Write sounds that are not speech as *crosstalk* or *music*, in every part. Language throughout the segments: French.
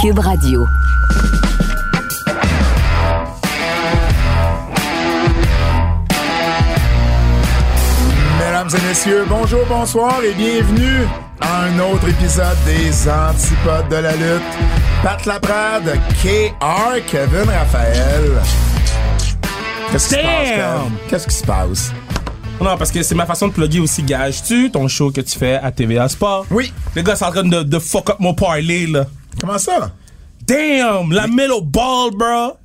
Cube Radio. Mesdames et messieurs, bonjour, bonsoir et bienvenue à un autre épisode des Antipodes de la lutte. Pat Laprade, KR, Kevin Raphaël. Qu'est-ce qui se passe? Qu'est-ce qui se passe? Non, parce que c'est ma façon de plugger aussi. Gage-tu ton show que tu fais à TVA Sport? Oui. Les gars, c'est en train de, de fuck up mon parlay, là. Comment ça? Damn! La Melo Ball, bro!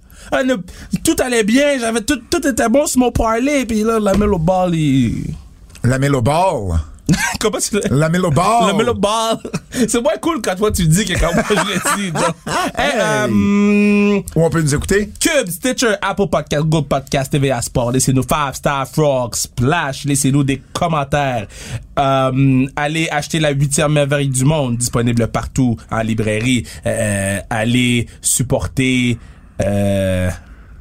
Tout allait bien, j'avais tout, tout était bon sur mon parlay, puis là, la Melo Ball, il... La Melo Ball? *laughs* Comment tu l'as? La Melo Ball. La Melo Ball. *laughs* c'est moins cool quand toi tu dis que quand moi je l'ai dit. genre. *laughs* Hey, euh, hum, Où on peut nous écouter? Cube, Stitcher, Apple Podcast, Google Podcast, TVA Sport. Laissez-nous 5 Star Frog, Splash. Laissez-nous des commentaires. Euh, allez acheter la huitième merveille du monde, disponible partout en librairie. Euh, allez supporter... Euh,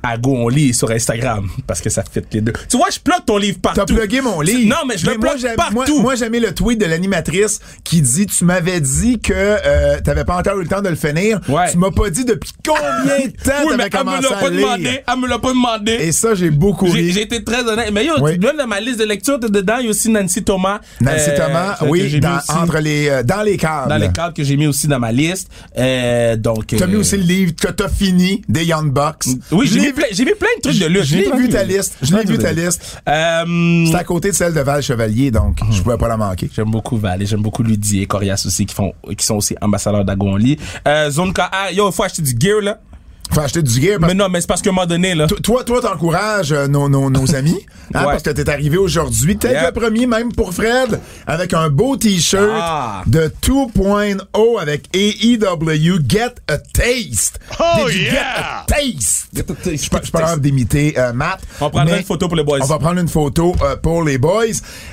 Ago on lit sur Instagram parce que ça fit les deux. Tu vois, je plug ton livre partout. T'as plugué mon livre. Non, mais je le moi, plug partout. Moi, moi, j'aimais le tweet de l'animatrice qui dit Tu m'avais dit que euh, t'avais pas encore eu le temps de le finir. Ouais. Tu m'as pas dit depuis combien de temps oui, mais t'avais commencé à lire? demandé. Elle me l'a pas demandé. Et ça, j'ai beaucoup ri. j'ai été très honnête. Mais yo, Oui. tu donnes dans ma liste de lecture, dedans. Il y a aussi Nancy Thomas. Nancy euh, Thomas, oui, dans, aussi entre les, euh, dans les câbles. dans les cadres que j'ai mis aussi dans ma liste. Euh, donc. T'as mis aussi le livre que t'as fini des Young Bucks. Oui, j'ai mis, j'ai mis plein de trucs de lutte. Je l'ai vu ta liste. Je l'ai vu ta liste. Euh, C'est à côté de celle de Val Chevalier, donc je pouvais pas la manquer. J'aime beaucoup Val et j'aime beaucoup Ludy et Corias aussi qui font qui sont aussi ambassadeurs d'Agonli. Euh, Zone KR, yo, faut acheter du gear là. Faut acheter du gear. parce Mais non, mais c'est parce qu'à un moment donné là. Toi, toi, t'encourages euh, nos, nos, nos amis, hein, Ouais. parce que t'es arrivé aujourd'hui, peut-être Yep. le premier, même pour Fred, avec un beau t-shirt Ah. de 2.0 avec AEW Get a Taste. Oh, Did you yeah! Get a Taste? Get a taste. Je suis pas- d'imiter euh, Matt. On prendra une photo pour les boys. On va prendre une photo euh, pour les boys.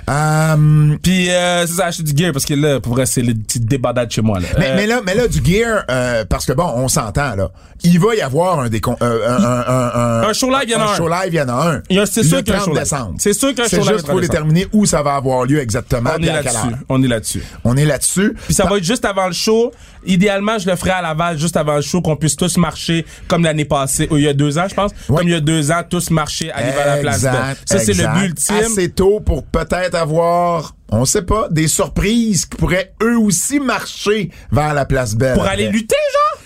Euh, Puis euh, c'est ça, acheter du gear parce que là, pour vrai, c'est le petit débandade chez moi là. mais, Euh, mais là, mais là, du gear, euh, parce que bon, on s'entend, là. Il va y avoir un décon, euh, un, un, un, un, Un show live, il y en a un. show live, il y en a un. Il y a- c'est sûr qu'il y a un 30 show live. décembre. C'est sûr qu'il y a un C'est show live juste le pour 30 déterminer où ça va avoir lieu exactement. on est là-dessus. On est là-dessus. On est là-dessus. Puis ça va être juste avant le show. Idéalement, je le ferai à Laval juste avant le show, qu'on puisse tous marcher comme l'année passée, ou il y a deux ans, je pense. Comme il y a deux ans, tous marcher, aller vers la place belle. Ça, c'est le but ultime. Assez tôt pour peut-être avoir, on sait pas, des surprises qui pourraient eux aussi marcher vers la place belle. Pour aller lutter, genre?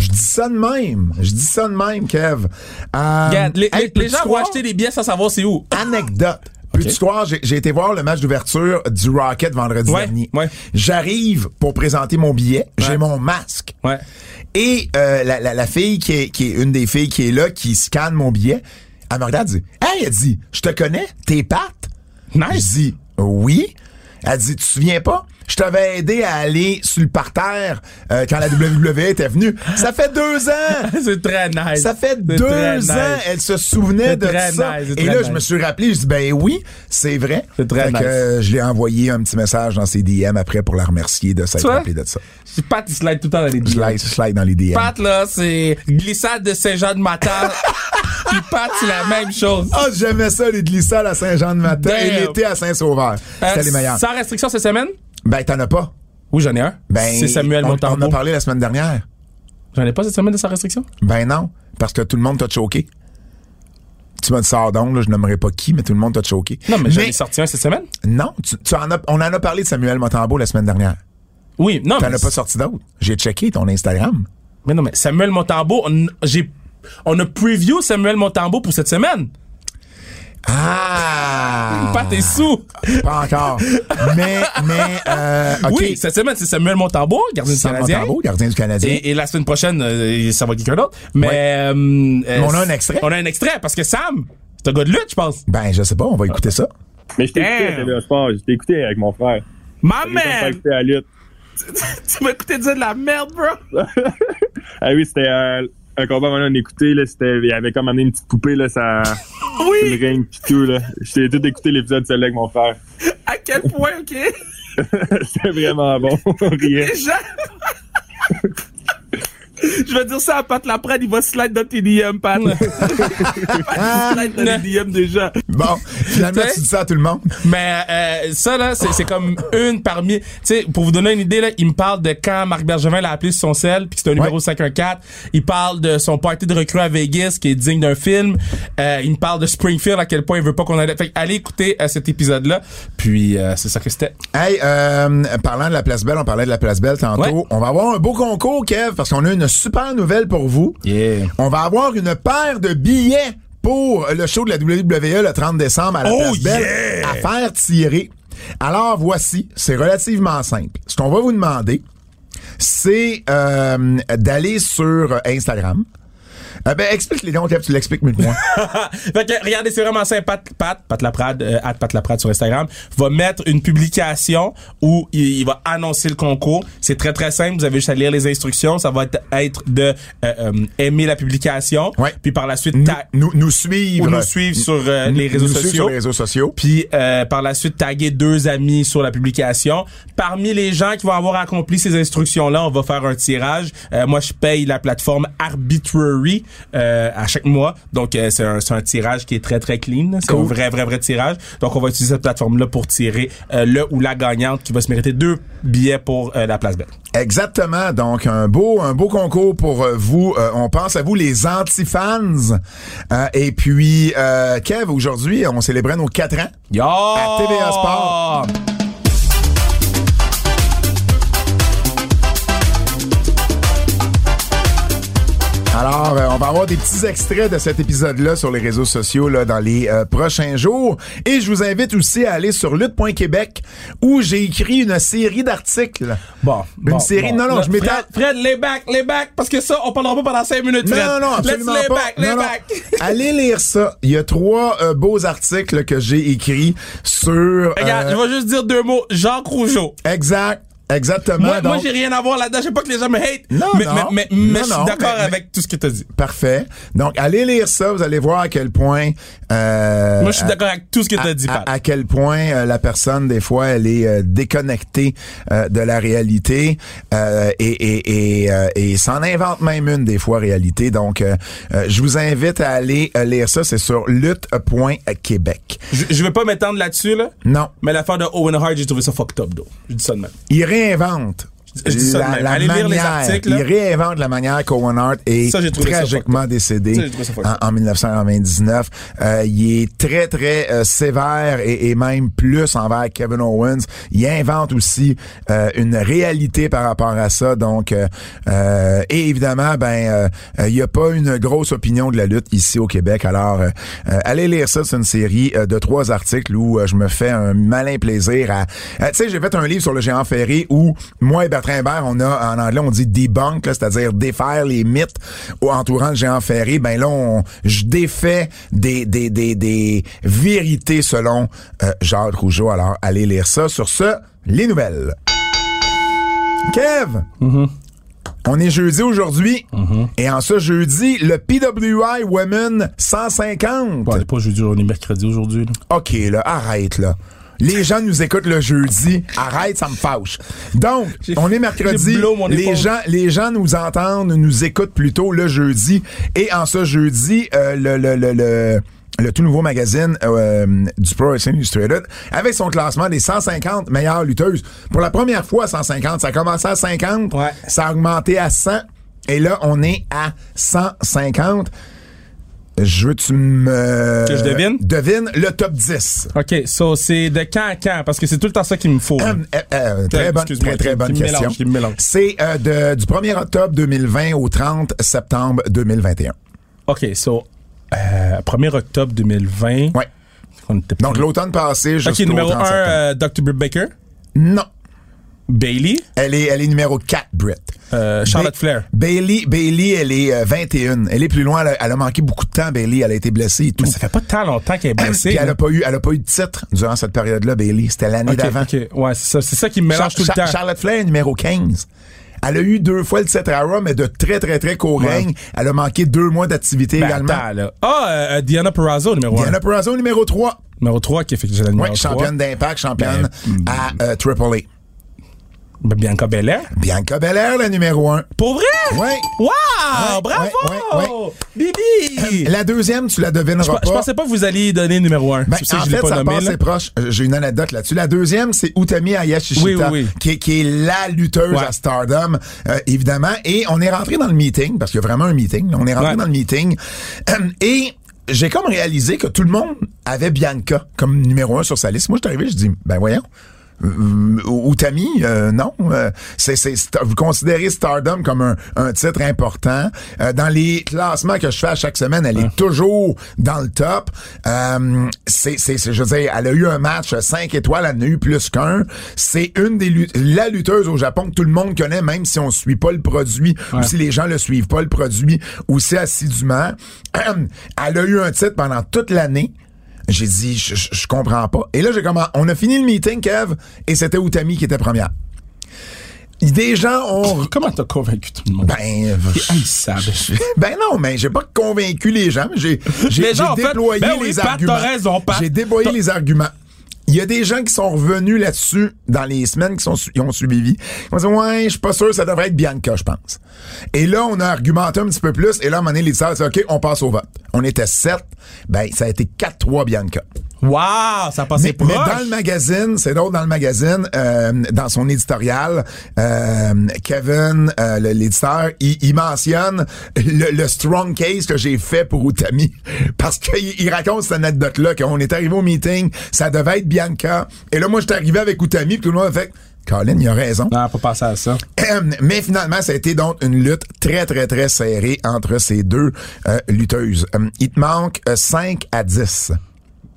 Je dis ça de même. Je dis ça de même, Kev. Euh, Regarde, les, hey, gens vont acheter des billets sans savoir c'est où. Anecdote. *laughs* Peux-tu croire, j'ai j'ai été voir le match d'ouverture du Rocket vendredi Ouais, dernier. ouais. J'arrive pour présenter mon billet. J'ai mon masque. Ouais. Et euh, la, la, la fille qui est, qui est une des filles qui est là, qui scanne mon billet, elle me regarde et dit Hey, elle dit, je te connais, t'es Pat? Nice. Je dis Oui. Elle dit, tu te souviens pas? Je t'avais aidé à aller sur le parterre euh, quand la WWE était venue. Ça fait deux ans! *laughs* c'est très nice. Ça fait deux ans, nice. elle se souvenait de très ça. nice, Et là, je me suis rappelé, je dis ben oui, c'est vrai. C'est très Fait que, nice. euh, je l'ai envoyé un petit message dans ses DM après pour la remercier de s'être Tu vois? rappelé de ça. Pat, il slide tout le temps dans les DM. slide, slide dans les DM. Pat, là, c'est glissade de Saint-Jean-de-Matal. *laughs* Puis Pat, c'est la même chose. Ah, j'aimais ça, les glissades à Saint-Jean-de-Matin et l'été à Saint-Sauveur. C'était Euh, les meilleurs. Sans restriction cette semaine? Ben, t'en as pas. Oui, j'en ai un? Ben, c'est Samuel on, Montembeau. en a parlé la semaine dernière. J'en ai pas cette semaine de sans restriction? Ben non, parce que tout le monde t'a choqué. Tu m'as dit ça donc, là, je n'aimerais pas qui, mais tout le monde t'a choqué. Non, mais j'en ai sorti un cette semaine. Non, tu, tu en as, on en a parlé de Samuel Montembeau la semaine dernière. Oui, non, T'en as pas sorti d'autres. J'ai checké ton Instagram. mais non, mais Samuel Montembeau, on, j'ai, on a preview Samuel Montembeau pour cette semaine. Ah! *laughs* Pat est sous. Pas encore. Mais, mais, euh, OK. Oui, cette semaine, c'est Samuel Montembeau, gardien du Canadien. Montembeau, gardien du Canadien. Et, et la semaine prochaine, euh, ça va être quelqu'un d'autre. Mais, Ouais. euh, euh, on a un extrait. On a un extrait parce que Sam, c'est un gars de lutte, je pense. Ben, je sais pas, on va écouter ça. Mais je t'ai écouté à Sport, je t'ai écouté avec mon frère. Pas la lutte. *laughs* tu m'as écouté dire de la merde, bro! *laughs* Ah oui, c'était euh, un combat a écouté, là, c'était, il y avait comme amené une petite poupée, là, ça, *laughs* Oui! le ring pis tout, là. J'ai tout écouté l'épisode celui avec mon frère. À quel point, OK? *laughs* c'était vraiment bon. On riait. *laughs* Je vais dire ça à Pat Laprade, il va slide dans tes DM, Pat. Pat, *laughs* il slide dans les DM déjà. Bon, Finalement, tu dis ça à tout le monde. Mais euh, ça là, c'est comme une parmi. Tu sais, pour vous donner une idée là, il me parle de quand Marc Bergevin l'a appelé sur son sel, puis c'est un numéro Ouais. 514. Il parle de son party de recrue à Vegas qui est digne d'un film. Euh, il me parle de Springfield à quel point il veut pas qu'on allait. Fait que allez écouter euh, cet épisode là. Puis euh, c'est ça que c'était. Hey, euh, parlant de la place belle, on parlait de la place belle tantôt. Ouais. On va avoir un beau concours, Kev, parce qu'on a une super nouvelle pour vous. Yeah. On va avoir une paire de billets pour le show de la WWE le 30 décembre à la Oh, place belle yeah! à faire tirer. Alors voici, c'est relativement simple. Ce qu'on va vous demander, c'est euh, d'aller sur Instagram. Euh, ben, explique-les donc, Kev, tu l'expliques mieux que moi. *laughs* fait que regardez, c'est vraiment simple. Pat, Pat, Pat Laprade, euh, at Pat Laprade sur Instagram, va mettre une publication où il, il va annoncer le concours. C'est très très simple. Vous avez juste à lire les instructions. Ça va être, être de euh, euh, aimer la publication. Ouais. Puis par la suite, nous, nous, nous suivre. ou nous suivre sur euh, Nous- les réseaux sociaux. sur les réseaux sociaux. Puis euh, par la suite, taguer deux amis sur la publication. Parmi les gens qui vont avoir accompli ces instructions-là, on va faire un tirage. Euh, moi, je paye la plateforme Arbitrary euh, à chaque mois. Donc, euh, c'est un, un tirage qui est très, très clean. C'est Cool. un vrai, vrai, vrai tirage. Donc, on va utiliser cette plateforme-là pour tirer euh, le ou la gagnante qui va se mériter deux billets pour euh, la place belle. Exactement. Donc, un beau, un beau concours pour euh, vous. Euh, on pense à vous, les anti-fans. Euh, et puis, euh, Kev, aujourd'hui, on célébrait nos quatre ans. Yo! À TVA Sport. Alors, euh, on va avoir des petits extraits de cet épisode-là sur les réseaux sociaux là, dans les euh, prochains jours. Et je vous invite aussi à aller sur lutte.québec où j'ai écrit une série d'articles. Bon, Une bon, série- bon. non, non, je m'étais- Fred, Fred, les back, les back, parce que ça, on parlera pas pendant cinq minutes, Fred. Non, non, absolument Let's pas. back, lay Non, non. back. *laughs* Allez lire ça. Il y a trois euh, beaux articles que j'ai écrits sur... Regarde, euh, je vais juste dire deux mots. Jacques Rougeau. Exact. Exactement. Moi, moi donc- j'ai rien à voir là-dedans. Je sais pas que les gens me hate. Non, mais, non. mais, mais, mais Non, je suis d'accord avec tout ce que tu as dit. Parfait. Donc, allez lire ça. Vous allez voir à quel point... euh, Moi, je suis d'accord avec tout ce que tu as dit, à, Pat. à quel point euh, la personne, des fois, elle est euh, déconnectée euh, de la réalité euh, et, et, et, euh, et s'en invente même une, des fois, réalité. Donc, je vous invite à aller lire ça. C'est sur lutte.québec. Je, je vais pas m'étendre là-dessus, là. Non. Mais l'affaire de Owen Hart, j'ai trouvé ça fucked up, though. Je dis ça de même. Il réinvente. Je dis ça de même? Allez lire les articles, là. il réinvente la manière qu'Owen Hart est Ça, tragiquement décédé Ça, en, en 1999. Euh, il est très, très euh, sévère et, et même plus envers Kevin Owens. Il invente aussi euh, une réalité par rapport à ça. Donc, euh, et évidemment, ben, il n'y a pas une grosse opinion de la lutte ici au Québec. Alors, allez lire ça. C'est une série de trois articles où je me fais un malin plaisir à... tu sais, j'ai fait un livre sur le géant ferré où moi et Hébert, on a, en anglais, on dit debunk, c'est-à-dire défaire les mythes entourant le géant ferré. Ben là, on, je défais des, des, des, des vérités selon euh, Jacques Rougeau. Alors, allez lire ça. Sur ce, les nouvelles. Kev! On est jeudi aujourd'hui. Et en ce jeudi, le PWI Women 150. Bon, on pas jeudi, on est mercredi aujourd'hui. OK, là, arrête, là. Les gens nous écoutent le jeudi. Arrête, ça me fâche. Donc, on est mercredi. Les gens, les gens nous entendent, nous écoutent plutôt le jeudi. Et en ce jeudi, euh, le, le, le, le, le tout nouveau magazine euh, du Pro Wrestling Illustrated, avec son classement des 150 meilleures lutteuses. Pour la première fois, 150. Ça a commencé à 50. Ouais. Ça a augmenté à 100. Et là, on est à 150. Je veux que tu me... Que je devine? Devine le top 10. OK, so c'est de quand à quand? Parce que c'est tout le temps ça qu'il me faut. Euh, euh, euh, très bonne, Excuse-moi, très, très qui- bonne qui me question. C'est euh, de- du 1er octobre 2020 au 30 septembre 2021. OK, so, euh, 1er octobre 2020. Ouais. Donc, l'automne passé, OK, jusqu'au numéro 30 1, septembre. euh, Dr. Baker. Non. Bailey? Elle est, elle est numéro 4, Britt. Euh, Charlotte Ba- Flair. Bailey, Bailey, elle est euh, 21. Elle est plus loin. Elle a, elle a manqué beaucoup de temps, Bailey. Elle a été blessée et tout. Mais ça fait pas tant longtemps qu'elle est blessée. Puis elle a pas eu, elle a pas eu de titre durant cette période-là, Bailey. C'était l'année OK, d'avant. OK. Ouais, c'est ça. C'est ça qui me mélange Char- tout le Char- temps. Charlotte Flair est numéro 15. Elle a eu deux fois le titre à Raw, mais de très, très, très court Ouais. règne. Elle a manqué deux mois d'activité Ben, également. Ah, euh, euh, Diana Perrazzo, numéro 1. Diana Purrazzo, numéro 3. Numéro 3, qui fait que j'ai la numéro Oui, 3. championne d'impact, championne Ben, à euh, Triple A. Ben, Bianca Belair. Bianca Belair, la numéro 1. Pour vrai? Oui. Wow! Ouais, bravo! ouais, ouais, Bibi! La deuxième, tu la devineras Je, pas. je pensais pas que vous alliez donner numéro un. Ben, C'est en je fait, pas ça nommé, passe assez proche. Euh, J'ai une anecdote là-dessus. La deuxième, c'est Utami Ayashishita, Oui, oui, oui. Qui, est, qui est la lutteuse à Stardom, euh, évidemment. Et on est rentré dans le meeting, parce qu'il y a vraiment un meeting. On est rentré dans le meeting. Euh, et j'ai comme réalisé que tout le monde avait Bianca comme numéro un sur sa liste. Moi, je suis arrivé, je dis, ben voyons. Euh, Utami, euh, non. Euh, c'est, c'est, vous considérez Stardom comme un, un titre important. Euh, dans les classements que je fais à chaque semaine, elle est toujours dans le top. Euh, c'est, c'est, c'est- je veux dire, elle a eu un match 5 étoiles, elle en a eu plus qu'un. C'est une des lut- la lutteuse au Japon que tout le monde connaît, même si on suit pas le produit ou si les gens le suivent pas le produit aussi assidûment. *clears throat* elle a eu un titre pendant toute l'année. J'ai dit, je, je, je comprends pas. Et là, j'ai comment, on a fini le meeting, Kev, et c'était Utami qui était première. Des gens ont, *laughs* Comment t'as convaincu tout le monde? ben, T'es haïssable. ben non, mais j'ai pas convaincu les gens. mais J'ai, fait, déployé ben oui, les Pat, arguments. J'ai déployé les arguments. Il y a des gens qui sont revenus là-dessus dans les semaines qui ont suivi. Ils ont dit ouais, je suis pas sûr, ça devrait être Bianca, je pense. Et là, on a argumenté un petit peu plus. Et là, à un moment donné, dit OK, on passe au vote. On était sept. Ben, ça a été 4-3 Bianca. Wow, ça passait Mais, proche. mais dans le magazine, c'est drôle dans le magazine, euh, dans son éditorial, euh, Kevin, euh, l'éditeur, il, il mentionne le, le strong case que j'ai fait pour Utami. *laughs* Parce qu'il il raconte cette anecdote-là, qu'on est arrivé au meeting, ça devait être Bianca. Et là, moi, j'étais arrivé avec Utami, puis tout le monde a fait Colin, il a raison. Non, pas passer à ça. Mais finalement, ça a été donc une lutte très, très, très serrée entre ces deux euh, lutteuses. Euh, il te manque euh, 5 à 10.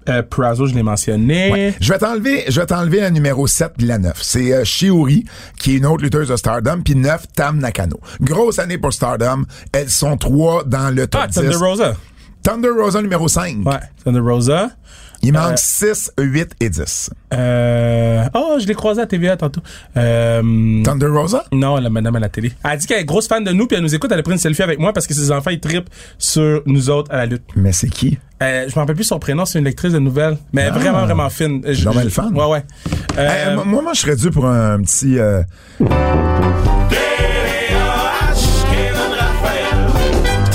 Euh, je l'ai mentionné. Ouais. Je vais t'enlever, je vais t'enlever la numéro 7 puis la 9. C'est euh, Shiori, qui est une autre lutteuse de Stardom, puis 9, Tam Nakano. Grosse année pour Stardom. Elles sont trois dans le top Ah, 10. Thunder Rosa. Thunder Rosa numéro 5. Ouais, Thunder Rosa. Il manque 6, 8 et 10. Euh... Oh, je l'ai croisé à TVA tantôt. Euh... Thunder Rosa? Non, la madame à la télé. Elle a dit qu'elle est grosse fan de nous, puis elle nous écoute, elle a pris une selfie avec moi parce que ses enfants, ils trippent sur nous autres à la lutte. Mais c'est qui? Euh, je me rappelle plus son prénom, c'est une lectrice de nouvelles, mais Ah. vraiment, vraiment fine. Je- donc bien je- le fun. Ouais, ouais. Euh, Hey, moi, moi, je serais dû pour un, petit... euh,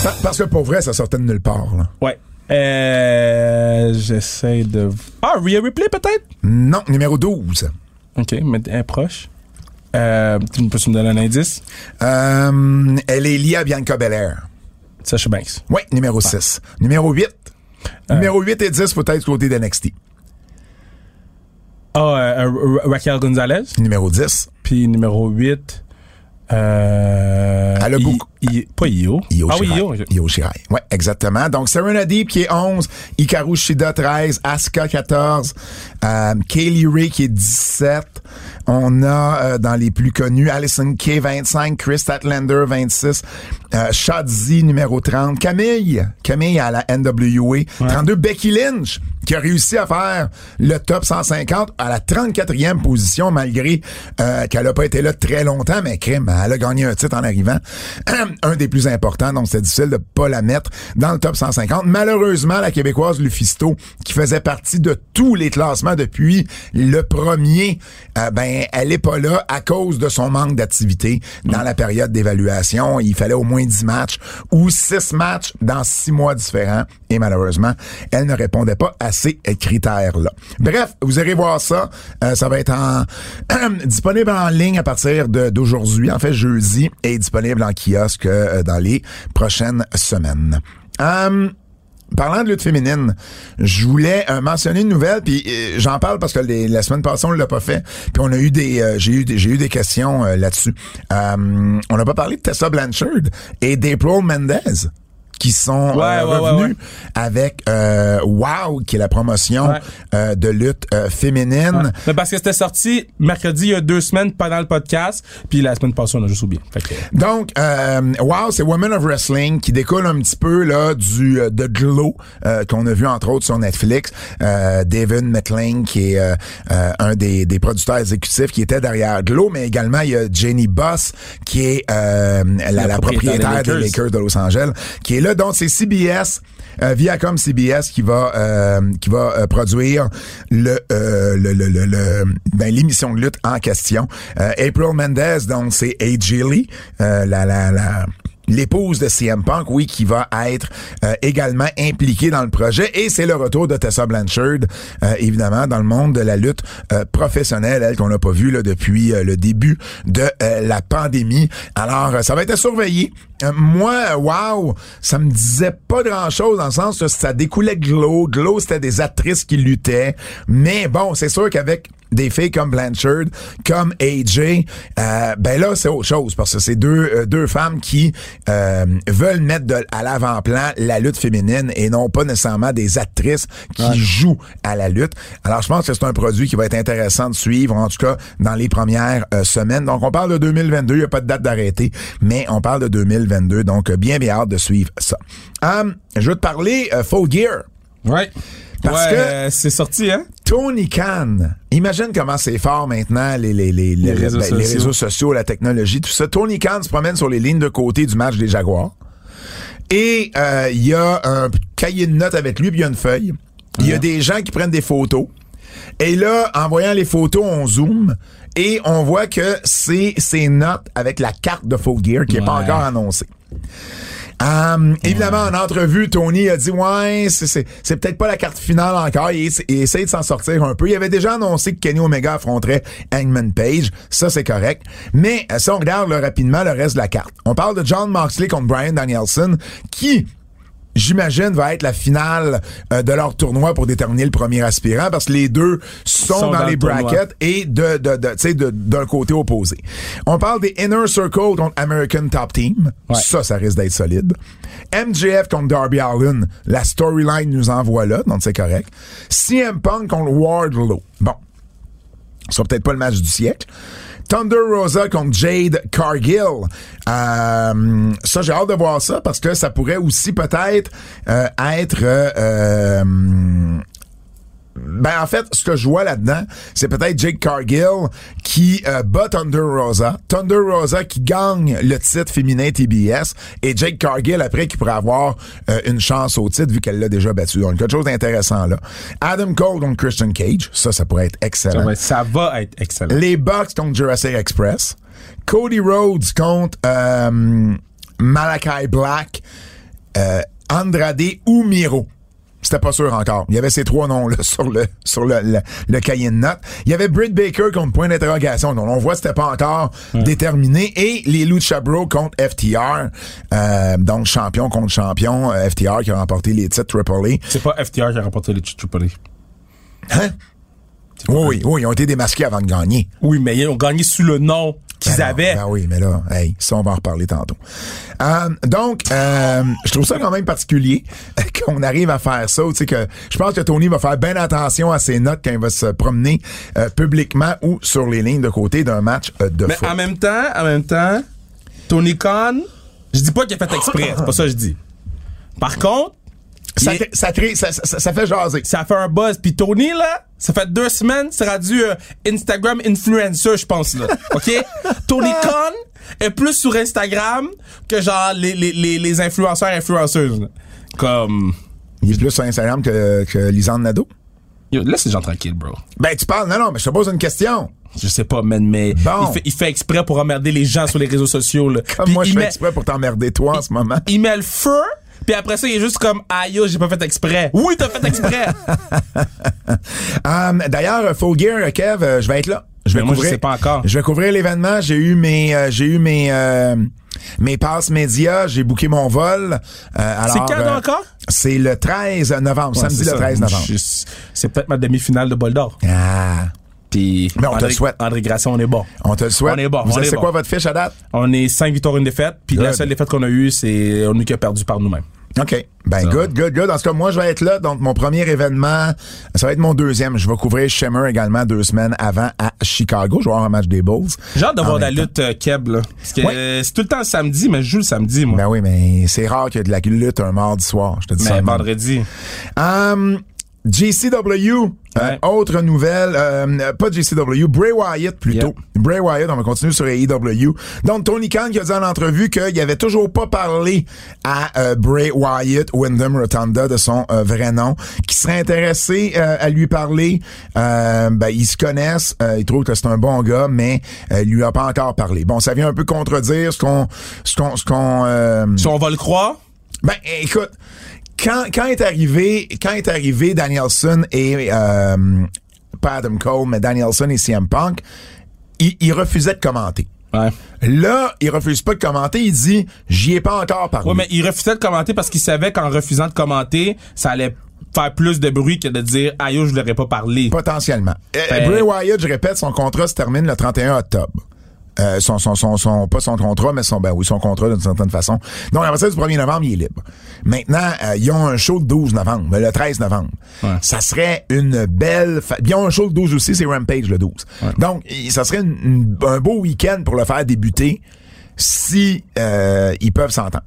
pa- Parce que pour vrai, ça sortait de nulle part. Là. ouais. Euh, j'essaie de... Ah, Rhea Ripley, peut-être? Non, numéro 12. OK, mais elle est proche. Euh, tu peux me donner un indice? Euh, elle est liée à Bianca Belair. Sasha Banks. Oui, numéro 6. Numéro 8. Numéro 8 et 10, peut-être côté d'NXT. Ah, euh, euh, Raquel Gonzalez? Numéro 10. Puis numéro 8... Euh, Elle a beaucoup- I- pas Io. Io ah oui, Shirai. Io. Io Shirai. Ouais, exactement. Donc, Serena Deep qui est 11, Hikaru Shida 13, Asuka 14, euh, Kaylee Ray qui est 17. On a euh, dans les plus connus Alison Kay 25, Chris Statlander 26, euh, Shotzi numéro 30, Camille, Camille à la NWA 32, Becky Lynch qui a réussi à faire le top 150 à la 34e position malgré euh, qu'elle a pas été là très longtemps, mais crème, elle a gagné un titre en arrivant. *clears throat* un des plus importants, donc c'est difficile de pas la mettre dans le top 150. Malheureusement, la Québécoise Lufisto, qui faisait partie de tous les classements depuis le premier, euh, ben elle est pas là à cause de son manque d'activité dans la période d'évaluation. Il fallait au moins 10 matchs ou 6 matchs dans 6 mois différents. Et malheureusement, elle ne répondait pas à ces critères-là. Bref, vous irez voir ça. Euh, ça va être en *clears throat* disponible en ligne à partir d'aujourd'hui, en fait jeudi, et disponible en kiosque euh, dans les prochaines semaines. Hum, Parlant de lutte féminine, je voulais euh, mentionner une nouvelle, puis euh, j'en parle parce que la semaine passée on l'a pas fait, puis on a eu des, euh, j'ai eu, des- j'ai eu des questions euh, là-dessus. Euh, on n'a pas parlé de Tessa Blanchard et d'April Mendez qui sont Ouais, euh, ouais, revenus ouais. avec euh, Wow, qui est la promotion euh, de lutte euh, féminine. Mais parce que c'était sorti mercredi il y a deux semaines pendant le podcast, puis la semaine passée on a juste oublié. Fait que, Donc, euh, wow, c'est Women of Wrestling qui découle un petit peu là du euh, de Glow euh, qu'on a vu entre autres sur Netflix. Euh, David McLean qui est euh, euh, un des, des producteurs exécutifs qui était derrière Glow, mais également il y a Jenny Boss qui est euh, la, la propriétaire, propriétaire des. Lakers de Los Angeles, qui est là. Donc, c'est CBS. Euh, Viacom CBS qui va euh, qui va euh, produire le euh, le le le, le- ben, l'émission de lutte en question. Euh, April Mendez donc c'est AJ Lee, la la la l'épouse de CM Punk, oui, qui va être euh, également impliquée dans le projet. Et c'est le retour de Tessa Blanchard, euh, évidemment, dans le monde de la lutte euh, professionnelle, elle qu'on n'a pas vue là, depuis le début de la pandémie. Alors, ça va être surveillé. moi, wow, ça me disait pas grand-chose dans le sens que ça découlait Glow. Glow, c'était des actrices qui luttaient. Mais bon, c'est sûr qu'avec des filles comme Blanchard, comme AJ, euh, ben là c'est autre chose parce que c'est deux euh, deux femmes qui euh, veulent mettre à l'avant-plan la lutte féminine et non pas nécessairement des actrices qui jouent à la lutte. Alors je pense que c'est un produit qui va être intéressant de suivre en tout cas dans les premières semaines. Donc on parle de 2022, il y a pas de date d'arrêté, mais on parle de 2022 donc bien bien hâte de suivre ça. je veux te parler Full Gear. Ouais. Parce que c'est sorti, hein? Tony Khan. Imagine comment c'est fort maintenant, les, les, les, les, réseaux ben, les, réseaux sociaux, la technologie, tout ça. Tony Khan se promène sur les lignes de côté du match des Jaguars. Et euh, il y a un cahier de notes avec lui, puis il y a une feuille. Il y a des gens qui prennent des photos. Et là, en voyant les photos, on zoome et on voit que c'est ces notes avec la carte de Full Gear qui n'est pas encore annoncée. Um, évidemment, en entrevue, Tony a dit ouais, c'est peut-être pas la carte finale encore. Il, il essaie de s'en sortir un peu. Il avait déjà annoncé que Kenny Omega affronterait Hangman Page. Ça, c'est correct. Mais euh, si on regarde rapidement le reste de la carte, on parle de John Moxley contre Brian Danielson, qui j'imagine, va être la finale euh, de leur tournoi pour déterminer le premier aspirant parce que les deux sont, dans, les brackets et de, de, de, d'un côté opposé. On parle des Inner Circle contre American Top Team. Ça, ça risque d'être solide. MJF contre Darby Allin. La storyline nous envoie là, donc c'est correct. CM Punk contre Wardlow. Bon. Ce sera peut-être pas le match du siècle. Thunder Rosa contre Jade Cargill. Euh, ça, j'ai hâte de voir ça parce que ça pourrait aussi peut-être euh, être euh, ben en fait, ce que je vois là-dedans, c'est peut-être Jake Cargill qui euh, bat Thunder Rosa, Thunder Rosa qui gagne le titre féminin TBS et Jake Cargill après qui pourrait avoir euh, une chance au titre vu qu'elle l'a déjà battu. Donc quelque chose d'intéressant là. Adam Cole contre Christian Cage, ça ça pourrait être excellent. Ça va, être excellent. Les Bucks contre Jurassic Express, Cody Rhodes contre euh, Malachi Black, Andrade ou Miro. C'était pas sûr encore. Il y avait ces trois noms là *laughs* sur le sur le, le, cahier de notes. Il y avait Britt Baker comme point d'interrogation. Donc on voit que c'était pas encore déterminé. Et les Lucha Bros contre FTR. Euh, donc champion contre champion. Euh, FTR qui a remporté les titres Triple A. C'est pas FTR qui a remporté les titres Triple A. Hein? Oui, oui, ils ont été démasqués avant de gagner. Oui, mais ils ont gagné sous le nom qu'ils ben avaient. Ben oui, mais là, hey, ça, on va en reparler tantôt. Euh, donc, euh, je trouve ça quand même particulier *laughs* qu'on arrive à faire ça. Tu sais que je pense que Tony va faire bien attention à ses notes quand il va se promener euh, publiquement ou sur les lignes de côté d'un match de mais en même temps, en même temps, Tony Khan, je dis pas qu'il a fait exprès, c'est pas ça que je dis. Par contre, ça, ça, crée, ça, ça, fait jaser. Ça fait un buzz. Puis Tony, là, ça fait deux semaines, c'est rendu euh, Instagram influencer, je pense, là. *laughs* OK? Tony Khan est plus sur Instagram que genre les, les, les, les influenceurs influenceuses. Comme... Il est plus sur Instagram que, que Lisanne Nadeau? Yo, laisse les gens tranquilles, bro. Ben, tu parles, non, non, mais je te pose une question. Je sais pas, man, mais il, fait, il fait exprès pour emmerder les gens sur les réseaux sociaux, là. Comme moi, je fais exprès pour t'emmerder toi en ce moment. Il met le feu puis après ça, il est juste comme aïe, j'ai pas fait exprès. Oui, t'as fait exprès. *laughs* um, D'ailleurs, Full Gear, Kev, euh, je vais être là. Je vais couvrir, je sais pas encore. Je vais couvrir l'événement. J'ai eu mes, euh, j'ai eu mes, euh, mes passes médias. J'ai booké mon vol. Euh, c'est quand encore? C'est le 13 novembre, samedi le 13 novembre. C'est peut-être ma demi-finale de bol d'or. Ah. Puis Mais on André, te le souhaite. André Grasson, on est bon. On te le souhaite. On est bon. C'est quoi votre fiche à date? On est 5 victoires, une défaite. Puis la seule défaite qu'on a eue, c'est on nous a perdu par nous-mêmes. OK. Ben, good, good, good. En tout cas, moi, je vais être là. Donc, mon premier événement, ça va être mon deuxième. Je vais couvrir Shimmer également deux semaines avant à Chicago. Je vais avoir un match des Bulls. J'ai hâte de voir la lutte euh, Keb, là. Parce que euh, c'est tout le temps le samedi, mais je joue le samedi, moi. Ben oui, mais c'est rare qu'il y ait de la lutte un mardi soir. Je te dis mais vendredi. Um, JCW, euh, autre nouvelle, euh, pas JCW, Bray Wyatt plutôt. Bray Wyatt, on va continuer sur AEW. Donc Tony Khan qui a dit en entrevue qu'il avait toujours pas parlé à euh, Bray Wyatt, Wyndham Rotunda de son vrai nom, qui serait intéressé à lui parler. Ben, ils se connaissent, ils trouvent que c'est un bon gars, mais il lui a pas encore parlé. Bon, ça vient un peu contredire ce qu'on, ce qu'on, ce qu'on. Si on va le croire, ben, écoute, quand, quand est arrivé, quand est arrivé Danielson et euh, pas Adam Cole, mais Danielson et CM Punk, il, il refusait de commenter. ouais. Là, il refuse pas de commenter, il dit j'y ai pas encore parlé. Ouais, mais il refusait de commenter parce qu'il savait qu'en refusant de commenter, ça allait faire plus de bruit que de dire ah yo je l'aurais pas parlé. Potentiellement. Bray Wyatt, je répète, son contrat se termine le 31 octobre. Euh, son, son, son, son, pas son contrat, mais son, ben oui, son contrat d'une certaine façon. Donc, à partir du 1er novembre, il est libre. Maintenant, euh, ils ont un show le 12 novembre, ben, le 13 novembre. Ouais. Ça serait une belle... fa- Ils ont un show le 12 aussi, c'est Rampage le 12. Donc, ça serait une- une- un beau week-end pour le faire débuter si euh, ils peuvent s'entendre.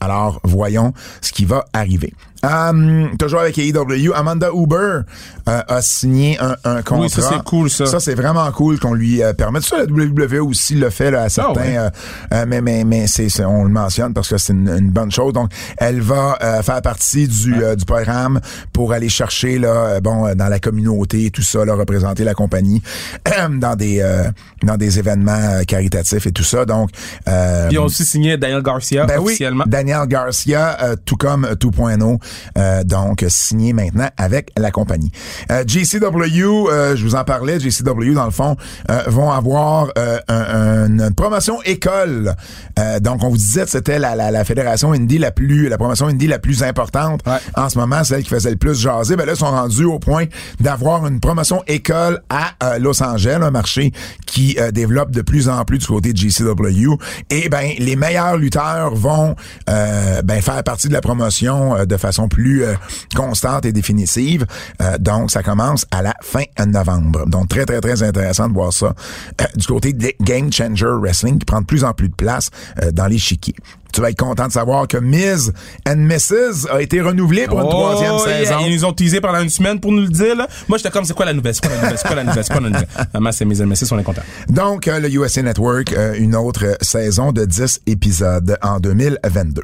Alors, voyons ce qui va arriver. Hum, toujours avec AEW, Amanda Uber euh, a signé un, un contrat. Oui, ça, c'est cool, ça. Ça, c'est vraiment cool qu'on lui euh, permette. Ça, la WWE aussi le fait là, à certains, ouais. euh, euh, mais mais mais c'est on le mentionne parce que c'est une, une bonne chose. Donc, elle va euh, faire partie du euh, du programme pour aller chercher là, bon, dans la communauté et tout ça, là, représenter la compagnie *clears throat* dans des euh, dans des événements caritatifs et tout ça. Donc, euh, Ils ont aussi signé Daniel Garcia ben oui, officiellement. Daniel Garcia, euh, tout comme 2.0, euh, donc signé maintenant avec la compagnie. Euh, JCW, euh, je vous en parlais, JCW dans le fond euh, vont avoir euh, un- un- une promotion école. Euh, donc on vous disait que c'était la, la, la fédération indie la plus, la promotion indie la plus importante Ouais. en ce moment, celle qui faisait le plus jaser. Ben là, ils sont rendus au point d'avoir une promotion école à Los Angeles, un marché qui développe de plus en plus du côté de JCW. Et ben les meilleurs lutteurs vont euh, ben faire partie de la promotion de façon plus euh, constante et définitive. Euh, donc ça commence à la fin novembre. Donc très très très intéressant de voir ça euh, du côté de Game Changer Wrestling qui prend de plus en plus de place dans les chiquiers. Tu vas être content de savoir que Miz and Mrs. a été renouvelé pour une troisième Oh, yeah. saison. Ils nous ont teasé pendant une semaine pour nous le dire. Là. Moi, j'étais comme, c'est quoi la nouvelle? C'est quoi la nouvelle? C'est quoi la nouvelle? C'est quoi la nouvelle? Maman, c'est mes amis, on est contents. Donc, euh, le USA Network, euh, une autre saison de 10 épisodes en 2022.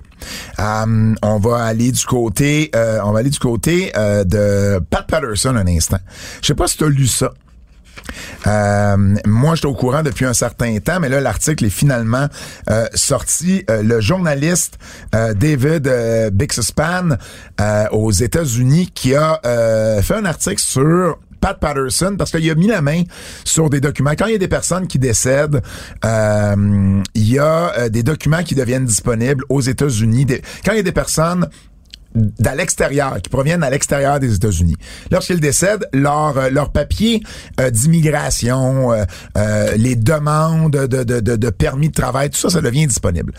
Euh, on va aller du côté, euh, on va aller du côté de Pat Patterson un instant. Je sais pas si tu as lu ça. Euh, moi, j'étais au courant depuis un certain temps, mais là, l'article est finalement euh, sorti. Euh, le journaliste euh, David euh, Bixspan euh, aux États-Unis qui a fait un article sur Pat Patterson parce qu'il a mis la main sur des documents. Quand il y a des personnes qui décèdent, euh, il y a des documents qui deviennent disponibles aux États-Unis. Quand il y a des personnes d'à l'extérieur, qui proviennent à l'extérieur des États-Unis. Lorsqu'ils décèdent, leur euh, leur euh, d'immigration, euh, euh, les demandes de, de, de, de permis de travail, tout ça, ça devient disponible.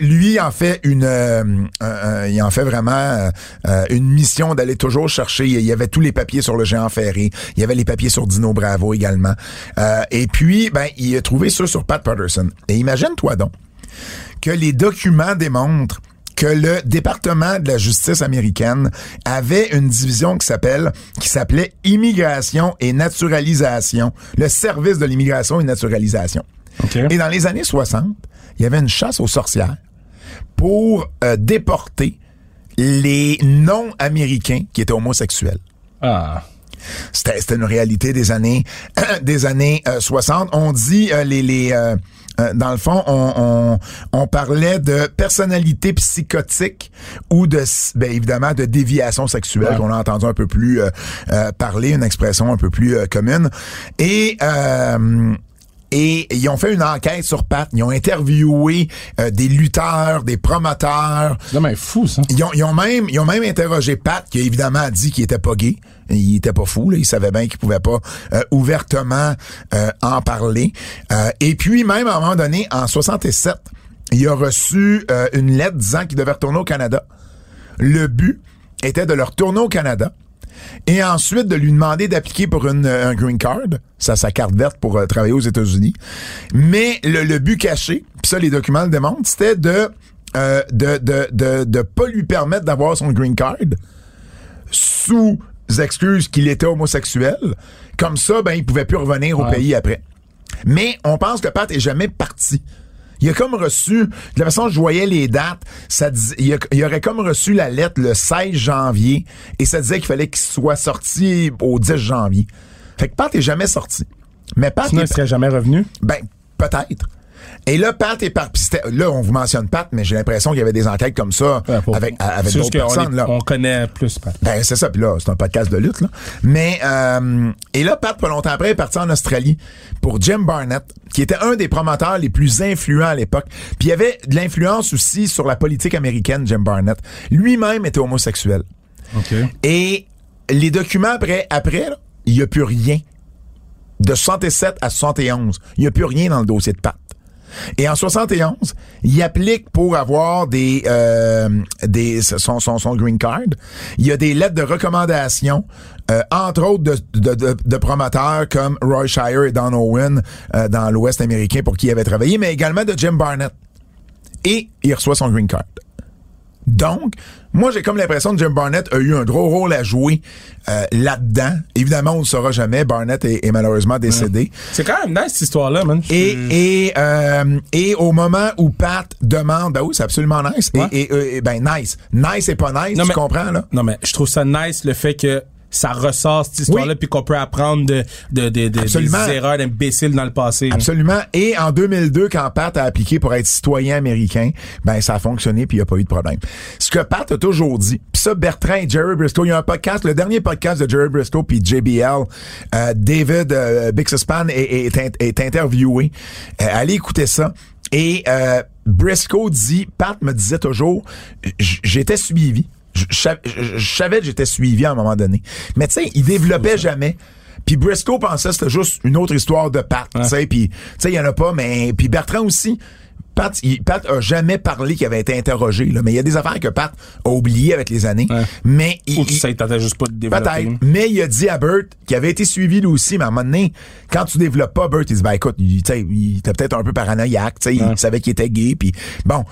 Lui il en fait une, euh, il en fait vraiment euh, euh, une mission d'aller toujours chercher. Il y avait tous les papiers sur le géant ferré, il y avait les papiers sur Dino Bravo également. Euh, et puis, ben, il a trouvé ça sur Pat Patterson. Et imagine-toi donc que les documents démontrent que le département de la justice américaine avait une division qui s'appelle qui s'appelait immigration et naturalisation, le service de l'immigration et naturalisation. OK. Et dans les années 60, il y avait une chasse aux sorcières pour euh, déporter les non-américains qui étaient homosexuels. Ah. C'était c'était une réalité des années *clears throat* des années euh, 60. On dit euh, les les euh, dans le fond, on, on, on parlait de personnalité psychotique ou de ben, évidemment de déviation sexuelle Ouais. qu'on a entendu un peu plus euh, euh, parler, une expression un peu plus euh, commune. Et euh, et ils ont fait une enquête sur Pat. Ils ont interviewé euh, des lutteurs, des promoteurs, C'est mais fou, ça. ils ont, ils ont même, ils ont même interrogé Pat, qui a évidemment dit qu'il était pas gay. Il était pas fou, là. Il savait bien qu'il pouvait pas euh, ouvertement euh, en parler. Euh, et puis, même à un moment donné, en 67, il a reçu euh, une lettre disant qu'il devait retourner au Canada. Le but était de le retourner au Canada et ensuite de lui demander d'appliquer pour une, euh, un green card, ça sa carte verte pour euh, travailler aux États-Unis. Mais le, le but caché, puis ça les documents le démontrent, c'était de euh, de, de, de de pas lui permettre d'avoir son green card sous excuses qu'il était homosexuel. Comme ça, ben, il pouvait plus revenir au pays après. Mais on pense que Pat est jamais parti. Il a comme reçu, de la façon dont je voyais les dates, ça dis- il, a- il aurait comme reçu la lettre le 16 janvier et ça disait qu'il fallait qu'il soit sorti au 10 janvier. Fait que Pat est jamais sorti. Mais Pat Sinon, il serait jamais revenu? ben, peut-être. Et là, Pat est par... Là, on vous mentionne Pat, mais j'ai l'impression qu'il y avait des enquêtes comme ça Ouais, pour- avec, avec C'est d'autres personnes. les- Là. on connaît plus, Pat. Ben, c'est ça. Puis là, c'est un podcast de lutte, là. Mais, euh, et là, Pat, pas longtemps après, est parti en Australie pour Jim Barnett, qui était un des promoteurs les plus influents à l'époque. Puis il y avait de l'influence aussi sur la politique américaine, Jim Barnett. Lui-même était homosexuel. Et les documents après, après, il n'y a plus rien. De 67 à 71, il n'y a plus rien dans le dossier de Pat. Et en 71, il applique pour avoir des, euh, des son, son, son green card. Il y a des lettres de recommandation, euh, entre autres de, de, de, de promoteurs comme Roy Shire et Don Owen euh, dans l'Ouest américain pour qui il avait travaillé, mais également de Jim Barnett. Et il reçoit son green card. Donc, moi, j'ai comme l'impression que Jim Barnett a eu un gros rôle à jouer euh, là-dedans. Évidemment, on ne le saura jamais. Barnett est, est malheureusement décédé. C'est quand même nice, cette histoire-là, man. Et, et, euh, et au moment où Pat demande, ah oui, c'est absolument nice. Et- Ouais. Et, euh, et ben nice. Nice et pas nice, Non, tu mais- comprends, là? Non, mais je trouve ça nice, le fait que ça ressort cette histoire-là, Oui. puis qu'on peut apprendre de, de, de, de- des erreurs d'imbéciles dans le passé. Absolument. Et en 2002, quand Pat a appliqué pour être citoyen américain, ben ça a fonctionné puis il n'y a pas eu de problème. Ce que Pat a toujours dit, puis ça, Bertrand et Jerry Briscoe, il y a un podcast, le dernier podcast de Jerry Briscoe puis JBL, euh, David euh, Bixespan est, est, est interviewé. Euh, allez écouter ça. Et euh, Briscoe dit, Pat me disait toujours, j'étais suivi. Je je sav- je- je savais que j'étais suivi à un moment donné. Mais tu sais, il développait jamais. Puis Briscoe pensait que c'était juste une autre histoire de Pat, tu sais, puis tu sais il y en a pas mais puis Bertrand aussi Pat, il, Pat a jamais parlé qu'il avait été interrogé là, mais il y a des affaires que Pat a oubliées avec les années. Ouais. Mais il, Ou il tentait juste pas de développer. Peut-être. Mais il a dit à Bert qu'il avait été suivi lui aussi, mais à un moment donné, quand tu développes pas, Bert, il dit, ben écoute, il, tu était peut-être un peu paranoïaque, tu sais, il savait qu'il était gay, puis bon.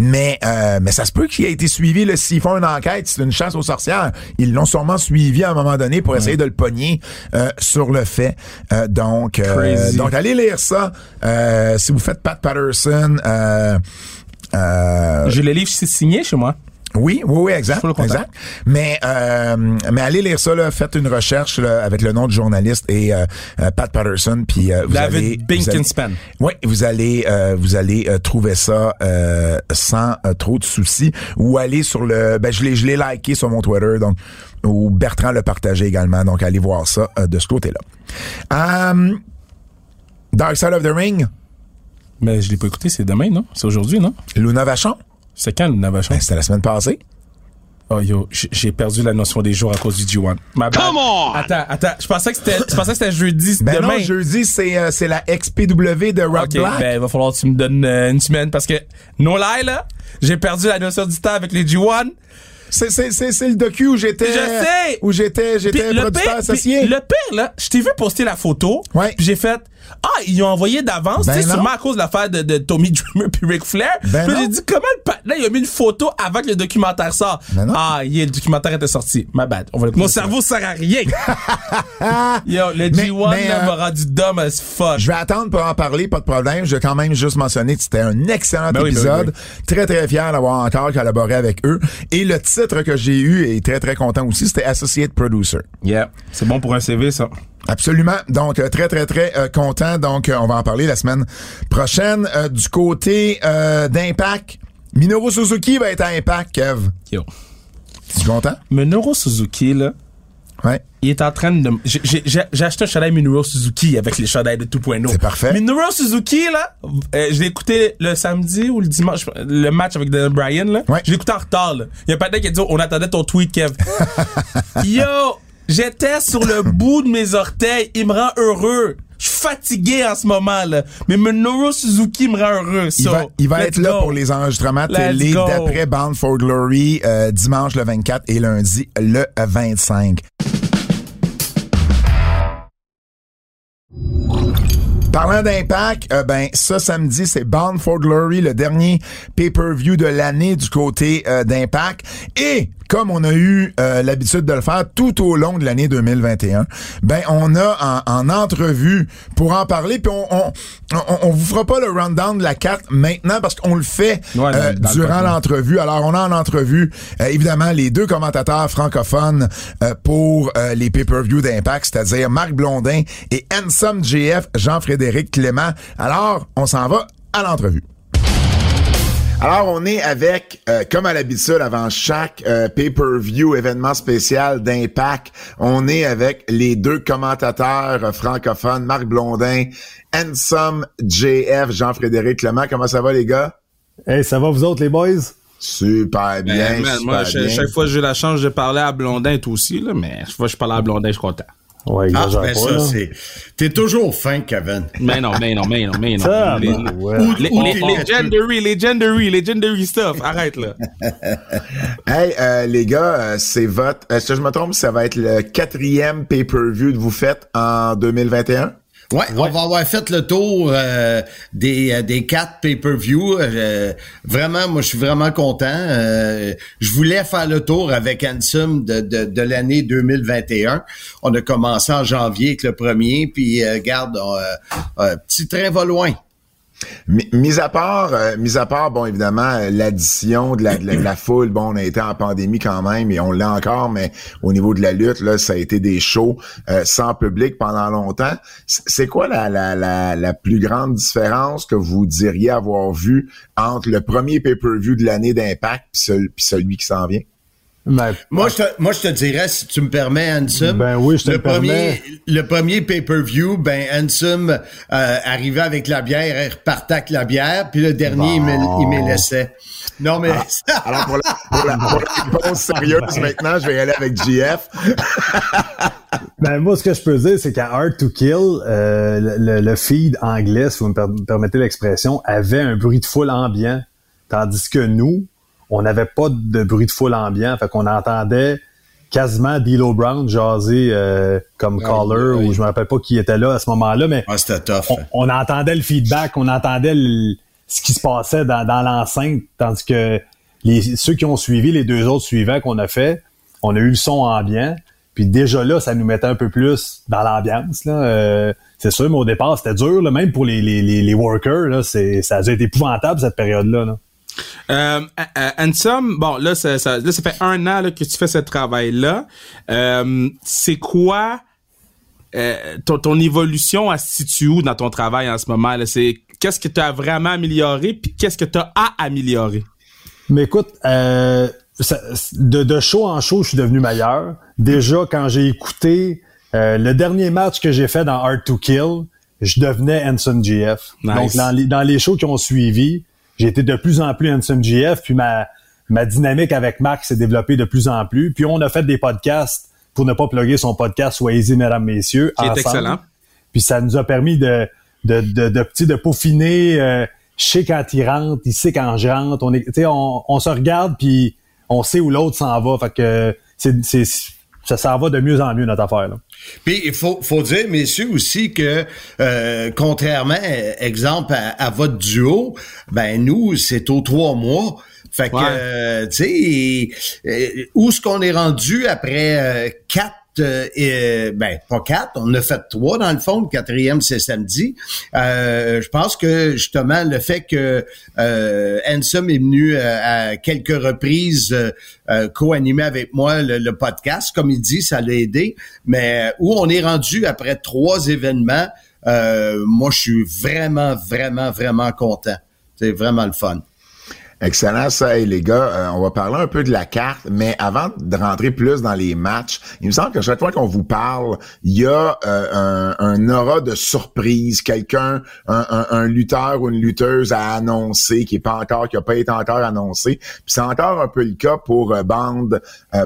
Mais, euh, mais ça se peut qu'il ait été suivi, là, s'ils font une enquête, c'est une chasse aux sorcières. Ils l'ont sûrement suivi à un moment donné pour essayer de le pogner euh, sur le fait. Euh, donc, euh, Crazy. donc, allez lire ça. Euh, si vous faites Pat Patterson, euh, euh, J'ai le livre signé chez moi. oui, oui, oui, exact. Exact. Mais, euh, mais allez lire ça, là, faites une recherche là, avec le nom du journaliste et euh, Pat Patterson, puis euh, vous allez, allez- oui, vous allez vous allez trouver ça sans trop de soucis ou aller sur le ben je l'ai je l'ai liké sur mon Twitter donc ou Bertrand l'a partagé également donc allez voir ça de ce côté-là. Um, Dark Side of the Ring, Mais je l'ai pas écouté, c'est demain, non? C'est aujourd'hui, non? Luna Vachon, C'est quand, le Navachon? ben, c'était la semaine passée. Oh yo, j'ai perdu la notion des jours à cause du G1. Ma bad. Come on! Attends, attends, je pensais que c'était, je pensais que c'était jeudi, Ben demain. non, jeudi c'est euh, c'est la XPW de Rock Ok, Black. ben il va falloir que tu me donnes euh, une semaine parce que no lie là, j'ai perdu la notion du temps avec les G1. C'est c'est c'est c'est le docu où j'étais Je sais! où j'étais j'étais le producteur pire, associé. le pire là, je t'ai vu poster la photo, Ouais. puis j'ai fait ah ils ont envoyé d'avance, Ben sais non. sûrement à cause de l'affaire de, de Tommy Dreamer puis Ric Flair. Ben puis j'ai dit comment le patin il a mis une photo avant que le documentaire sorte. Ben ah yeah, le documentaire était sorti. Ma bad. On va le Mon cerveau sert à rien. *laughs* Yo, le Mais- G1 mais, là, euh, m'a rendu dumb as fuck. Je vais attendre pour en parler, pas de problème. Je vais quand même juste mentionner que c'était un excellent Ben oui, ben oui, épisode. Très, très fier d'avoir encore collaboré avec eux. Et le titre que j'ai eu, et très, très content aussi, c'était Associate Producer. Yeah, c'est bon pour un CV ça. Absolument. Donc, euh, très, très, très euh, content. Donc, euh, on va en parler la semaine prochaine. Euh, du côté euh, d'Impact, Minoru Suzuki va être à Impact, Kev. Yo. Tu es content? Minoru Suzuki là, Ouais. il est en train de. j'ai- acheté un chandail Minoru Suzuki avec les chandails de 2.0. C'est parfait. Minoru Suzuki, là, je l'ai écouté le samedi ou le dimanche, le match avec Daniel Bryan, là. Ouais. Je l'ai écouté en retard, là. Il y a pas qui a dit, on attendait ton tweet, Kev. *laughs* Yo! J'étais sur le *laughs* bout de mes orteils. Il me rend heureux. Je suis fatigué en ce moment, là. Mais Minoru Suzuki me rend heureux. Il So, va, il va être là pour les enregistrements Let's télé d'après Bound for Glory euh, dimanche le 24 et lundi le 25. Parlant d'impact, euh, ben ça samedi c'est Bound for Glory, le dernier pay-per-view de l'année du côté euh, d'impact. Et comme on a eu euh, l'habitude de le faire tout au long de l'année 2021, ben on a en, entrevue pour en parler, puis on, on, on, vous fera pas le rundown de la carte maintenant parce qu'on le fait euh, durant l'entrevue. Alors on a en entrevue évidemment les deux commentateurs francophones pour les pay-per-view d'Impact, c'est-à-dire Marc Blondin et JF Jean-Frédéric Clément. Alors on s'en va à l'entrevue. Alors, on est avec, euh, comme à l'habitude, avant chaque euh, pay-per-view événement spécial d'Impact, on est avec les deux commentateurs francophones, Marc Blondin, Handsome JF, Jean-Frédéric Clement. Comment ça va, les gars? Hey, ça va vous autres, les boys? Super ben, bien. moi, chaque fois que j'ai la chance de parler à Blondin, toi aussi, là, mais chaque fois que je parle à Blondin, je suis content. Ouais, ah, ben ça, c'est. T'es toujours fin, Kevin. Mais non, mais non, mais non, mais non. Ça, les, ben, ouais. les, legendary, legendary, legendary stuff. Arrête, là. *laughs* hey, euh, les gars, euh, c'est votre. Est-ce que je me trompe? Ça va être le quatrième pay-per-view que vous faites en 2021? Ouais, on va avoir fait le tour euh, des, euh, des quatre pay-per-view. Euh, vraiment, moi, je suis vraiment content. je voulais faire le tour avec Ansem de, de, de l'année 2021. On a commencé en janvier avec le premier, puis garde, petit train va loin. Mis à part, euh, à part, bon, évidemment, euh, l'addition de la, de, la, foule, bon, on a été en pandémie quand même et on l'a encore, mais au niveau de la lutte, là, ça a été des shows euh, sans public pendant longtemps. C'est quoi la, la, la, la, plus grande différence que vous diriez avoir vu entre le premier pay-per-view de l'année d'Impact et celui qui s'en vient? Ben, moi, je te, moi, je te dirais, si tu me permets, Ansem. Ben oui, je te le premier, Le premier pay-per-view, ben, Ansem euh, arrivait avec la bière, il repartait avec la bière, puis le dernier, il, me, laissait. Non, mais... Ah, alors, pour la, pour, la, réponse sérieuse, maintenant, je vais y aller avec GF. *laughs* ben, moi, ce que je peux dire, c'est qu'à Hard to Kill, euh, le, le, feed anglais, si vous me permettez l'expression, avait un bruit de foule ambiant. Tandis que nous, on n'avait pas de bruit de foule ambiant, fait qu'on entendait quasiment D'Lo Brown jaser euh, comme caller ou je me rappelle pas qui était là à ce moment-là, mais On, entendait le feedback, on entendait ce qui se passait dans, l'enceinte, tandis que les, ceux qui ont suivi, les deux autres suivants qu'on a fait, on a eu le son ambiant. Puis déjà là, ça nous mettait un peu plus dans l'ambiance. Euh, c'est sûr, mais au départ, c'était dur, même pour les, les, les workers. Là, ça a été épouvantable cette période-là. là euh, Ansem, bon, là ça, ça, là, ça fait un an là, que tu fais ce travail-là. Euh, c'est quoi euh, ton, ton, évolution à situe où dans ton travail en ce moment? Là? C'est qu'est-ce que tu as vraiment amélioré, puis qu'est-ce que tu as à améliorer? Mais écoute, euh, de, de show en show, je suis devenu meilleur. Déjà, quand j'ai écouté euh, le dernier match que j'ai fait dans Hard to Kill, je devenais Anson GF. Donc, dans les, dans les shows qui ont suivi, j'ai été de plus en plus Handsome GF, puis ma, ma dynamique avec Marc s'est développée de plus en plus. Puis on a fait des podcasts pour ne pas plugger son podcast Soyez-y, mesdames, messieurs. Qui est excellent. Puis ça nous a permis de, de, de, de, petit, de peaufiner. Euh, je sais quand il rentre, il sait quand je rentre. On, est, on, on se regarde, puis on sait où l'autre s'en va. Fait que c'est, c'est, ça s'en va de mieux en mieux, notre affaire. Là. Puis il faut, faut dire, messieurs, aussi que euh, contrairement, exemple, à, votre duo, ben nous, c'est aux trois mois. Fait que, euh, tu sais, euh, où est-ce qu'on est rendu après quatre euh, ben pas quatre, on a fait trois dans le fond. Le quatrième c'est samedi. Euh, je pense que justement le fait que euh, Ansem est venu euh, à quelques reprises co-animer avec moi le, podcast, comme il dit, ça l'a aidé. Mais où on est rendu après trois événements, moi je suis vraiment vraiment vraiment content. C'est vraiment le fun. Excellent, ça. les gars, euh, on va parler un peu de la carte, mais avant de rentrer plus dans les matchs, il me semble que chaque fois qu'on vous parle, il y a euh, un, aura de surprise, quelqu'un, un, lutteur ou une lutteuse à annoncer qui est pas encore, qui a pas été encore annoncé. Puis c'est encore un peu le cas pour euh, Band,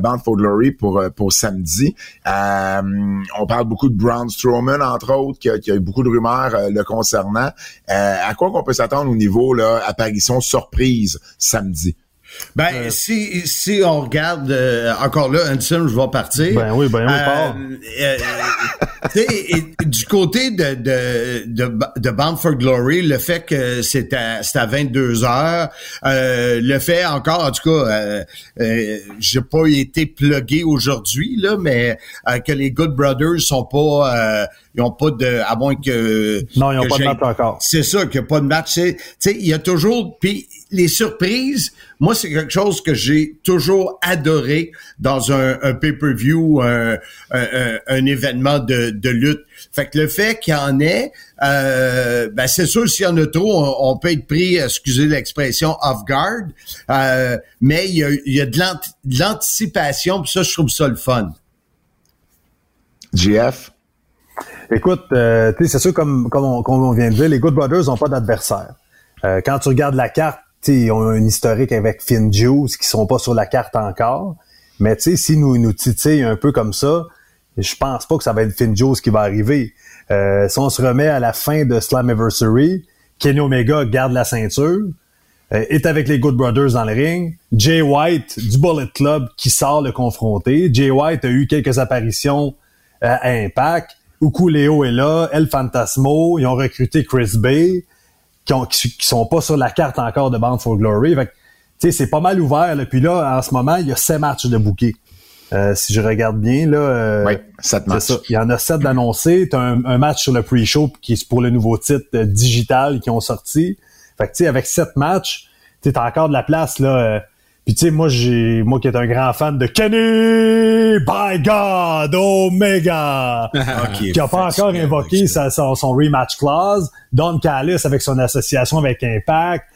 Band for Glory pour pour samedi. on parle beaucoup de Braun Strowman entre autres, qui a, a eu beaucoup de rumeurs le concernant. à quoi qu'on peut s'attendre au niveau là apparition surprise? Samedi. Ben, euh, si, si on regarde, euh, encore là, Hanson, je vais partir. Ben oui, ben oui, euh, euh du côté de, de, de, de, Bound for Glory, le fait que c'est à, à 22 heures, le fait encore, en tout cas, euh, j'ai pas été plugué aujourd'hui, là, mais que les Good Brothers sont pas ils ont pas de à moins que non ils ont pas de match encore c'est ça qu'il n'y a pas de match tu sais il y a toujours puis les surprises moi c'est quelque chose que j'ai toujours adoré dans un, un pay-per-view un, un, un, événement de, de lutte. Fait que le fait qu'il y en ait euh, ben c'est sûr s'il y en a trop on, peut être pris excusez l'expression off guard. Euh, mais il y a, il y a de l'anticipation puis ça je trouve ça le fun. GF Écoute, euh, c'est sûr, comme, comme, on, vient de dire, les Good Brothers n'ont pas d'adversaire. Euh, quand tu regardes la carte, ils ont un historique avec Finn Juice qui sont pas sur la carte encore. Mais si nous nous titillent un peu comme ça, je pense pas que ça va être Finn Juice qui va arriver. Euh, si on se remet à la fin de Slammiversary, Kenny Omega garde la ceinture, euh, est avec les Good Brothers dans le ring. Jay White du Bullet Club qui sort le confronter. Jay White a eu quelques apparitions à Impact. Léo est là, El Fantasmo, ils ont recruté Chris Bay, qui, ont, qui, sont pas sur la carte encore de Bound for Glory. Fait que, c'est pas mal ouvert. Là. Puis là, en ce moment, il y a sept matchs de bouquet. Euh, si je regarde bien, là, euh, oui, sept matchs. Il y en a sept d'annoncés. Tu as un, match sur le pre-show qui est pour le nouveau titre euh, digital qui ont sorti. Fait que, tu sais, avec sept matchs, tu as encore de la place, là. Puis tu sais, moi j'ai moi qui est un grand fan de Kenny by God Omega, *laughs* qui a pas encore invoqué sa, son, rematch clause. Don Callis avec son association avec Impact,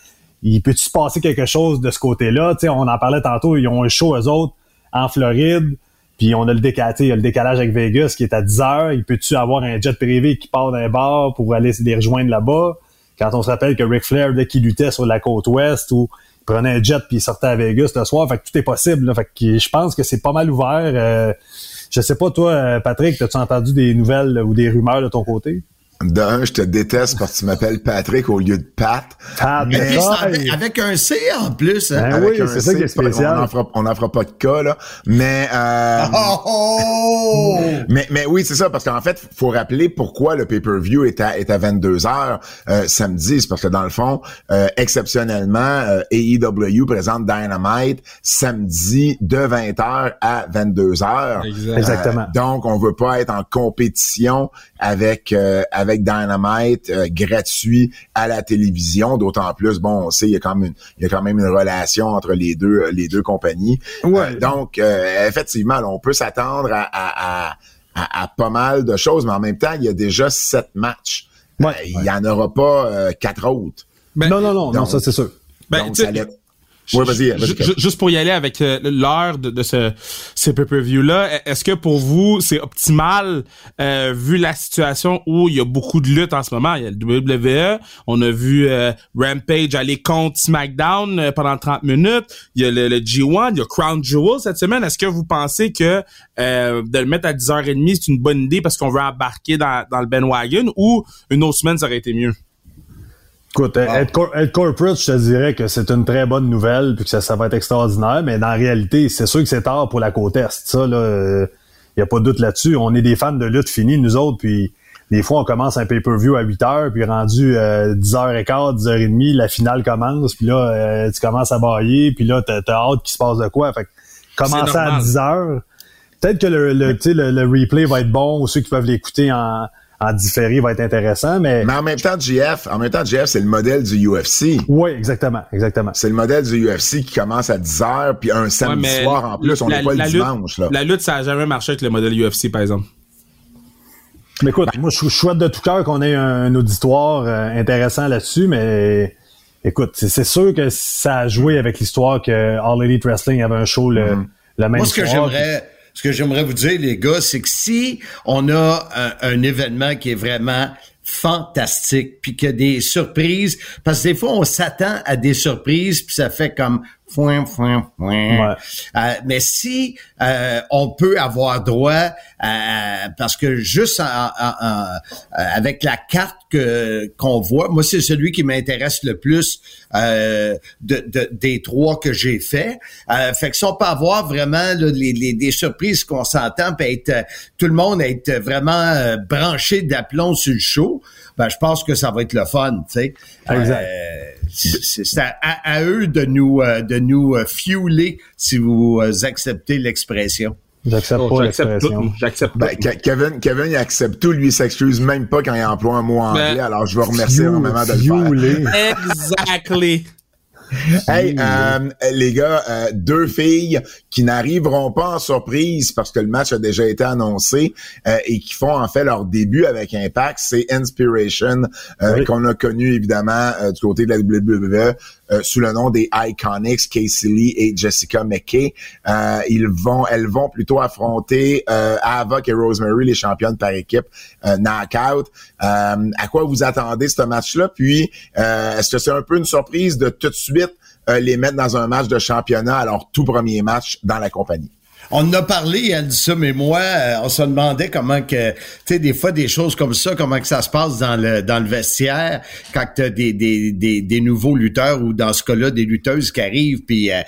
il peut-tu se passer quelque chose de ce côté-là? Tu sais, on en parlait tantôt, ils ont un show eux autres en Floride. Puis on a le décalage, il y a le décalage avec Vegas qui est à 10 heures. Il peut-tu avoir un jet privé qui part d'un bar pour aller les rejoindre là-bas? Quand on se rappelle que Ric Flair, dès qu'il luttait sur la côte ouest ou prenait un jet puis il sortait à Vegas le soir. Fait que tout est possible. Fait que je pense que c'est pas mal ouvert. Euh, je sais pas, toi, euh, Patrick, as-tu entendu des nouvelles ou des rumeurs de ton côté? D'un, je te déteste parce que tu m'appelles Patrick au lieu de Pat. Pat mais avec, un C en plus. Hein? Ben oui, c'est ça qui est spécial. On n'en fera, on fera pas de cas, là. Mais, euh, oh, oh! *laughs* mais, mais oui, c'est ça, parce qu'en fait, faut rappeler pourquoi le pay-per-view est à, est à 22 heures euh, samedi. C'est parce que dans le fond, euh, exceptionnellement, euh, AEW présente Dynamite samedi de 20h à 22h. Exactement. donc, on veut pas être en compétition avec, avec avec Dynamite euh, gratuit à la télévision. D'autant plus, bon, on sait, il y a quand même une, il y a quand même une relation entre les deux, euh, les deux compagnies. Ouais. Euh, donc, effectivement, on peut s'attendre à, à, à, à, pas mal de choses, mais en même temps, il y a déjà sept matchs. Ouais. il y en aura pas quatre autres. Ben, non, non, non, non, ça c'est sûr. Ben, donc, ça Juste pour y aller avec euh, l'heure de, ce, ce pay-per-view-là, e-, est-ce que pour vous, c'est optimal euh, vu la situation où il y a beaucoup de luttes en ce moment? Il y a le WWE, on a vu euh, Rampage aller contre SmackDown pendant 30 minutes, il y a le, G1, il y a Crown Jewel cette semaine. Est-ce que vous pensez que de le mettre à 10h30, c'est une bonne idée parce qu'on veut embarquer dans, dans le bandwagon ou une autre semaine, ça aurait été mieux? Écoute, être, corporate, je te dirais que c'est une très bonne nouvelle puis que ça, ça va être extraordinaire, mais dans la réalité, c'est sûr que c'est tard pour la côte Est. Ça, là, il n'y a pas de doute là-dessus. On est des fans de lutte finie, nous autres, puis des fois, on commence un pay-per-view à 8 heures, puis rendu euh, 10h15, 10h30, la finale commence, puis là, euh, tu commences à bailler, puis là, t'as, hâte qu'il se passe de quoi. Fait que commencer à 10 heures, peut-être que le, le, le, le replay va être bon, ou ceux qui peuvent l'écouter en en différé va être intéressant, mais... Mais en même temps, GF, en même temps, GF, c'est le modèle du UFC. Oui, exactement, exactement. C'est le modèle du UFC qui commence à 10 heures, puis un samedi soir en plus, on n'est pas le dimanche. Là. La lutte, ça a jamais marché avec le modèle UFC, par exemple. Mais écoute, moi, je souhaite de tout cœur qu'on ait un, auditoire euh, intéressant là-dessus, mais écoute, c'est sûr que ça a joué avec l'histoire que All Elite Wrestling avait un show le, mm-hmm. le même Moi, ce que j'aimerais ce que j'aimerais vous dire, les gars, c'est que si on a un, événement qui est vraiment fantastique, puis qu'il y a des surprises, parce que des fois, on s'attend à des surprises, puis ça fait comme Foin, foin, foin. Euh, mais si euh, on peut avoir droit à, parce que juste avec la carte que qu'on voit, moi c'est celui qui m'intéresse le plus euh, de, des trois que j'ai fait. fait que si on peut avoir vraiment les, les, des surprises qu'on s'entend, puis être tout le monde être vraiment branché d'aplomb sur le show, ben je pense que ça va être le fun, tu sais. Exact c'est à, eux de nous euh, de nous euh, fueler si vous euh, acceptez l'expression. J'accepte oh, pas l'expression. J'accepte ben, Kevin, Kevin, il accepte tout. Lui, il s'excuse même pas quand il emploie un mot anglais. Ben, alors, je veux remercier énormément de le faire. Exactly. *laughs* Hey, euh, les gars, euh, deux filles qui n'arriveront pas en surprise parce que le match a déjà été annoncé euh, et qui font en fait leur début avec Impact, c'est Inspiration qu'on a connu évidemment du côté de la WWE sous le nom des Iconics, Casey Lee et Jessica McKay. ils vont, elles vont plutôt affronter Avoc et Rosemary, les championnes par équipe knockout. à quoi vous attendez ce match-là? Puis, est-ce que c'est un peu une surprise de tout de suite euh, les mettre dans un match de championnat, alors tout premier match dans la compagnie? On en a parlé, ça, mais moi, euh, on se demandait comment que, tu sais, des fois, des choses comme ça, comment que ça se passe dans le dans le vestiaire, quand tu des, des, des, des, nouveaux lutteurs ou dans ce cas-là, des lutteuses qui arrivent, puis euh,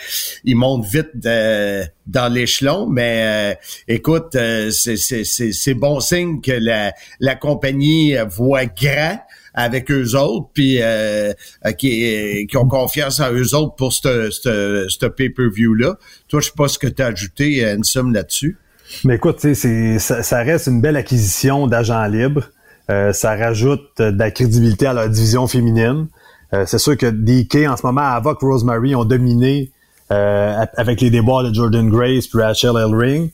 ils montent vite dans l'échelon. Mais écoute, c'est bon signe que la, la compagnie voit grand avec eux autres, puis euh, euh, qui, qui, ont confiance en eux autres pour ce pay-per-view-là. Toi, je sais pas ce que tu as ajouté, une somme là-dessus. Mais écoute, c'est, ça, ça, reste une belle acquisition d'agents libres. Euh, ça rajoute de la crédibilité à la division féminine. c'est sûr que DK, en ce moment, Avoc Rosemary ont dominé avec les déboires de Jordan Grace puis Rachel Elring.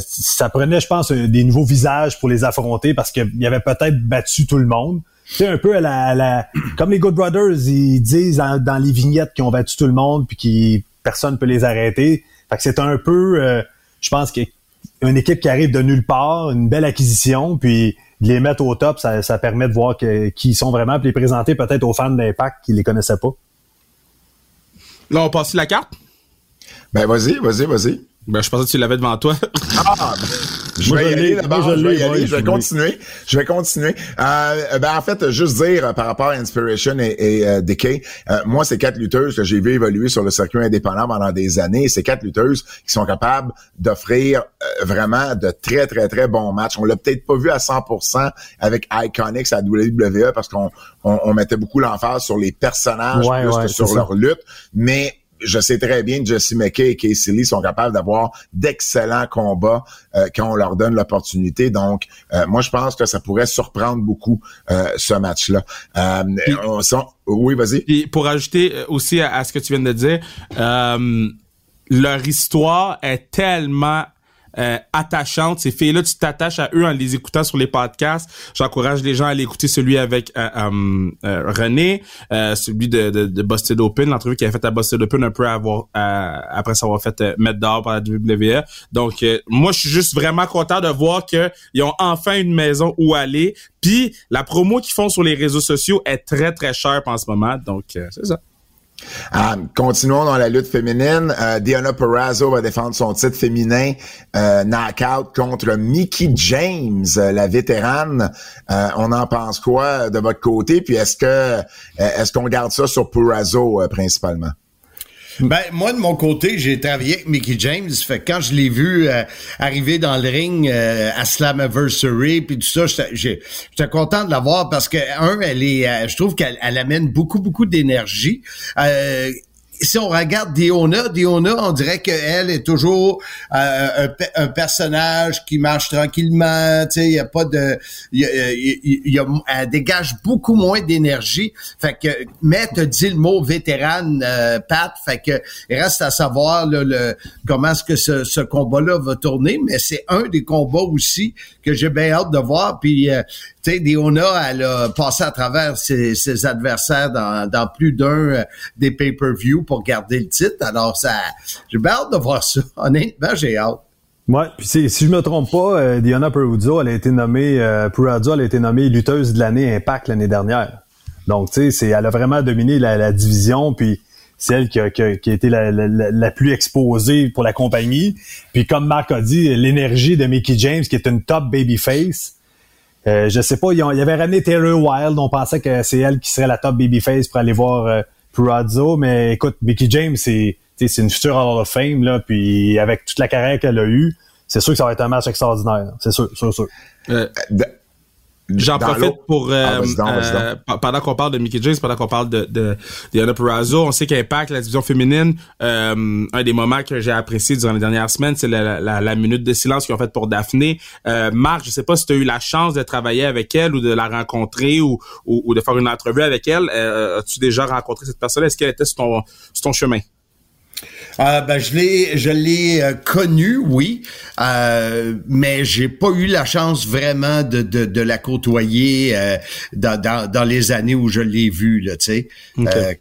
ça prenait, je pense, des nouveaux visages pour les affronter parce qu'il y avait peut-être battu tout le monde. C'est un peu à la, comme les Good Brothers, ils disent dans, les vignettes qu'ils ont battu tout le monde puis qui personne peut les arrêter. Fait que c'est un peu, euh, je pense qu'une équipe qui arrive de nulle part, une belle acquisition, puis de les mettre au top, ça, ça permet de voir que, qui ils sont vraiment, puis les présenter peut-être aux fans d'Impact qui les connaissaient pas. Là, on passe la carte? Ben, vas-y, vas-y, vas-y. Ben, je pensais que tu l'avais devant toi. ah, ben, *laughs* je vais y aller d'abord, je vais y aller, je vais continuer. Je vais continuer. Euh, ben, en fait, juste dire euh, par rapport à Inspiration et, et euh, Decay, euh, moi, c'est quatre lutteuses que j'ai vu évoluer sur le circuit indépendant pendant des années. C'est quatre lutteuses qui sont capables d'offrir vraiment de très, très, très bons matchs. On l'a peut-être pas vu à 100% avec Iconics à WWE parce qu'on on, mettait beaucoup l'emphase sur les personnages plus que sur leur lutte. Mais je sais très bien que Jesse McKay et Casey Lee sont capables d'avoir d'excellents combats euh, quand on leur donne l'opportunité. Donc, euh, moi, je pense que ça pourrait surprendre beaucoup euh, ce match-là. oui, vas-y. Et pour ajouter aussi à, ce que tu viens de dire, leur histoire est tellement euh, attachantes. Ces filles-là, tu t'attaches à eux en les écoutant sur les podcasts. J'encourage les gens à aller écouter celui avec euh, euh, René, celui de, de, de Busted Open, l'entrevue qu'il a faite à Busted Open un peu avoir, après s'avoir fait mettre dehors par la WWE. Donc, moi, je suis juste vraiment content de voir qu'ils ont enfin une maison où aller. Puis, la promo qu'ils font sur les réseaux sociaux est très, très chère en ce moment. Donc, c'est ça. Euh, continuons dans la lutte féminine. Euh, Diana Perrazzo va défendre son titre féminin euh, knockout contre Mickey James, la vétérane. on en pense quoi de votre côté? Puis est-ce que est-ce qu'on garde ça sur Perrazzo principalement? Ben, moi, de mon côté, j'ai travaillé avec Mickey James. Fait que quand je l'ai vu euh, arriver dans le ring euh, à Slammiversary, puis tout ça, j'étais content de la voir parce que, un, elle est, euh, je trouve qu'elle amène beaucoup, beaucoup d'énergie si on regarde Diona, Diona, on dirait qu'elle est toujours euh, un, personnage qui marche tranquillement. Tu sais, il y a pas de, y y a, elle dégage beaucoup moins d'énergie. Fait que, mais te dit le mot vétérane, euh, Pat. Fait que reste à savoir le, comment est-ce que ce, ce combat-là va tourner. Mais c'est un des combats aussi que j'ai bien hâte de voir. Puis, euh, sais, Diona, elle a passé à travers ses, adversaires dans, plus d'un euh, des pay-per-view pour garder le titre. Alors, ça, j'ai bien hâte de voir ça. *laughs* Honnêtement, j'ai hâte. Ouais, puis si je me trompe pas, euh, Diana Peruzzo, elle a été nommée, euh, elle a été nommée lutteuse de l'année Impact l'année dernière. Donc, tu sais, elle a vraiment dominé la, division, puis celle qui a, qui a, été la, la, la, plus exposée pour la compagnie. Puis comme Marc a dit, l'énergie de Mickey James, qui est une top babyface. Euh, je sais pas, il y avait ramené Taylor Wilde, on pensait que c'est elle qui serait la top babyface pour aller voir euh, Purazzo, mais écoute, Mickey James, c'est c'est une future Hall of Fame, là, puis avec toute la carrière qu'elle a eue, c'est sûr que ça va être un match extraordinaire. C'est sûr, sûr, sûr. Euh, J'en profite pour euh, ah, euh, pendant qu'on parle de Mickey James, pendant qu'on parle de de Diana Perazzo, on sait qu'Impact, la division féminine, euh, un des moments que j'ai apprécié durant les dernières semaines, c'est la, la, la, minute de silence qu'ils ont faite pour Daphné. Euh, Marc, je sais pas si tu as eu la chance de travailler avec elle ou de la rencontrer ou, ou, de faire une entrevue avec elle. As-tu déjà rencontré cette personne Est-ce qu'elle était sur ton sur ton chemin? Euh, ben, je l'ai, je l'ai euh, connu, oui, euh, mais j'ai pas eu la chance vraiment de, de, de la côtoyer euh, dans, dans, dans, les années où je l'ai vue, là, tu sais. Euh,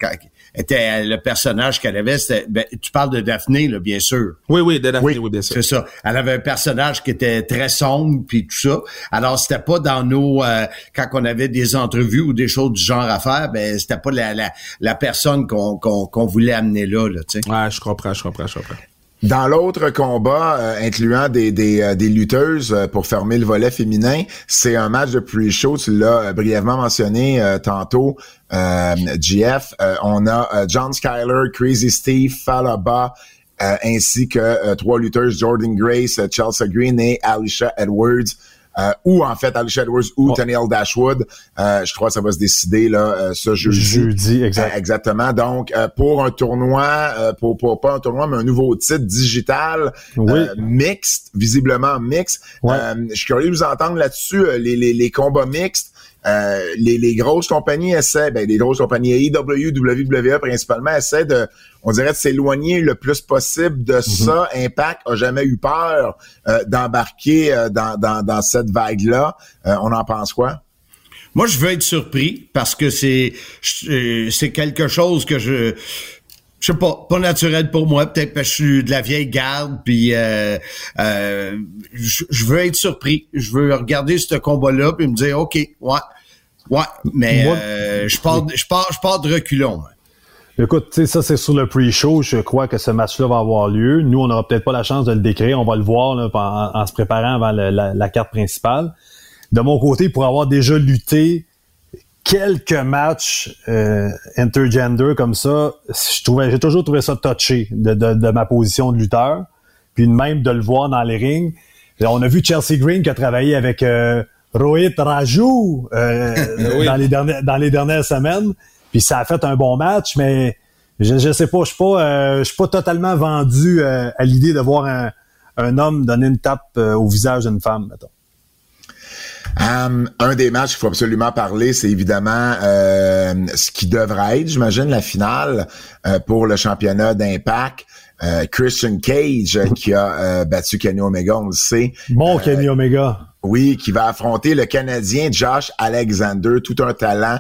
était le personnage qu'elle avait. Ben, tu parles de Daphné, là, bien sûr. Oui, oui, de Daphné, oui, bien sûr. C'est ça. Elle avait un personnage qui était très sombre puis tout ça. Alors c'était pas dans nos euh, quand on avait des entrevues ou des choses du genre à faire, ben c'était pas la, la, la personne qu'on qu'on voulait amener là, là tu sais. Ouais, je comprends, je comprends, je comprends. Dans l'autre combat, euh, incluant des, des, euh, des lutteuses euh, pour fermer le volet féminin, c'est un match de pre-show, tu l'as brièvement mentionné tantôt, GF. on a John Skyler, Crazy Steve, Falaba, ainsi que trois lutteuses, Jordan Grace, Chelsea Green et Alicia Edwards. Euh, ou en fait Alicia Edwards ou oh. Dashwood. Euh, je crois que ça va se décider là euh, ce jeudi. Jeudi, exact. exactement. Donc pour un tournoi, pour, pour pas un tournoi, mais un nouveau titre digital mixte, visiblement mixte. je suis curieux de vous entendre là-dessus les, les, les combats mixtes. Euh, les, les, grosses compagnies essaient, ben, les grosses compagnies AEW, WWE principalement, essaient de, on dirait, de s'éloigner le plus possible de mhm. ça. Impact a jamais eu peur euh, d'embarquer euh, dans, dans, dans, cette vague-là. on en pense quoi? Moi, je veux être surpris parce que c'est c'est quelque chose que je je sais pas, pas naturel pour moi, peut-être parce que je suis de la vieille garde, puis euh, euh, je, veux être surpris. Je veux regarder ce combat-là puis me dire OK, ouais, ouais, mais euh, je pars, je pars, je pars de reculons. Écoute, ça c'est sur le pre-show. Je crois que ce match-là va avoir lieu. Nous, on n'aura peut-être pas la chance de le décrire. On va le voir là, en, se préparant avant la, la, carte principale. De mon côté, pour avoir déjà lutté quelques matchs euh, intergender comme ça, je trouvais, j'ai toujours trouvé ça touché de, de, de, ma position de lutteur. Puis même de le voir dans les rings. On a vu Chelsea Green qui a travaillé avec euh, Rohit Raju euh, *laughs* dans, les dernières, dans les dernières semaines. Puis ça a fait un bon match, mais je, je sais pas, je suis pas, euh, je suis pas totalement vendu euh, à l'idée de voir un, un homme donner une tape au visage d'une femme, mettons. Um, un des matchs qu'il faut absolument parler, c'est évidemment euh, ce qui devrait être, j'imagine, la finale euh, pour le championnat d'Impact. Euh, Christian Cage qui a battu Kenny Omega, on le sait. Bon Kenny Omega. Oui, qui va affronter le Canadien Josh Alexander, tout un talent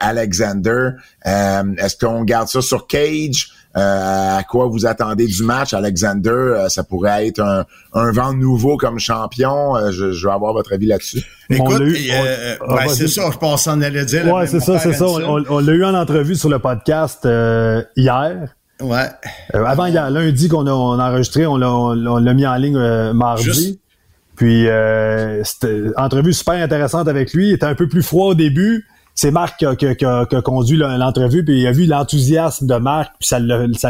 Alexander. Est-ce qu'on garde ça sur Cage? Euh, à quoi vous attendez du match, Alexander? Euh, ça pourrait être un, un vent nouveau comme champion. Euh, je, je, veux avoir votre avis là-dessus. *laughs* Écoute, ah, c'est ça, je pense en allait dire. Ouais, c'est ça, c'est ça. On, l'a eu en entrevue sur le podcast hier. Ouais. avant hier, lundi qu'on a, on a enregistré, on l'a mis en ligne mardi. Puis c'était entrevue super intéressante avec lui. Il était un peu plus froid au début c'est Marc qui a, conduit l'entrevue, puis il a vu l'enthousiasme de Marc, puis ça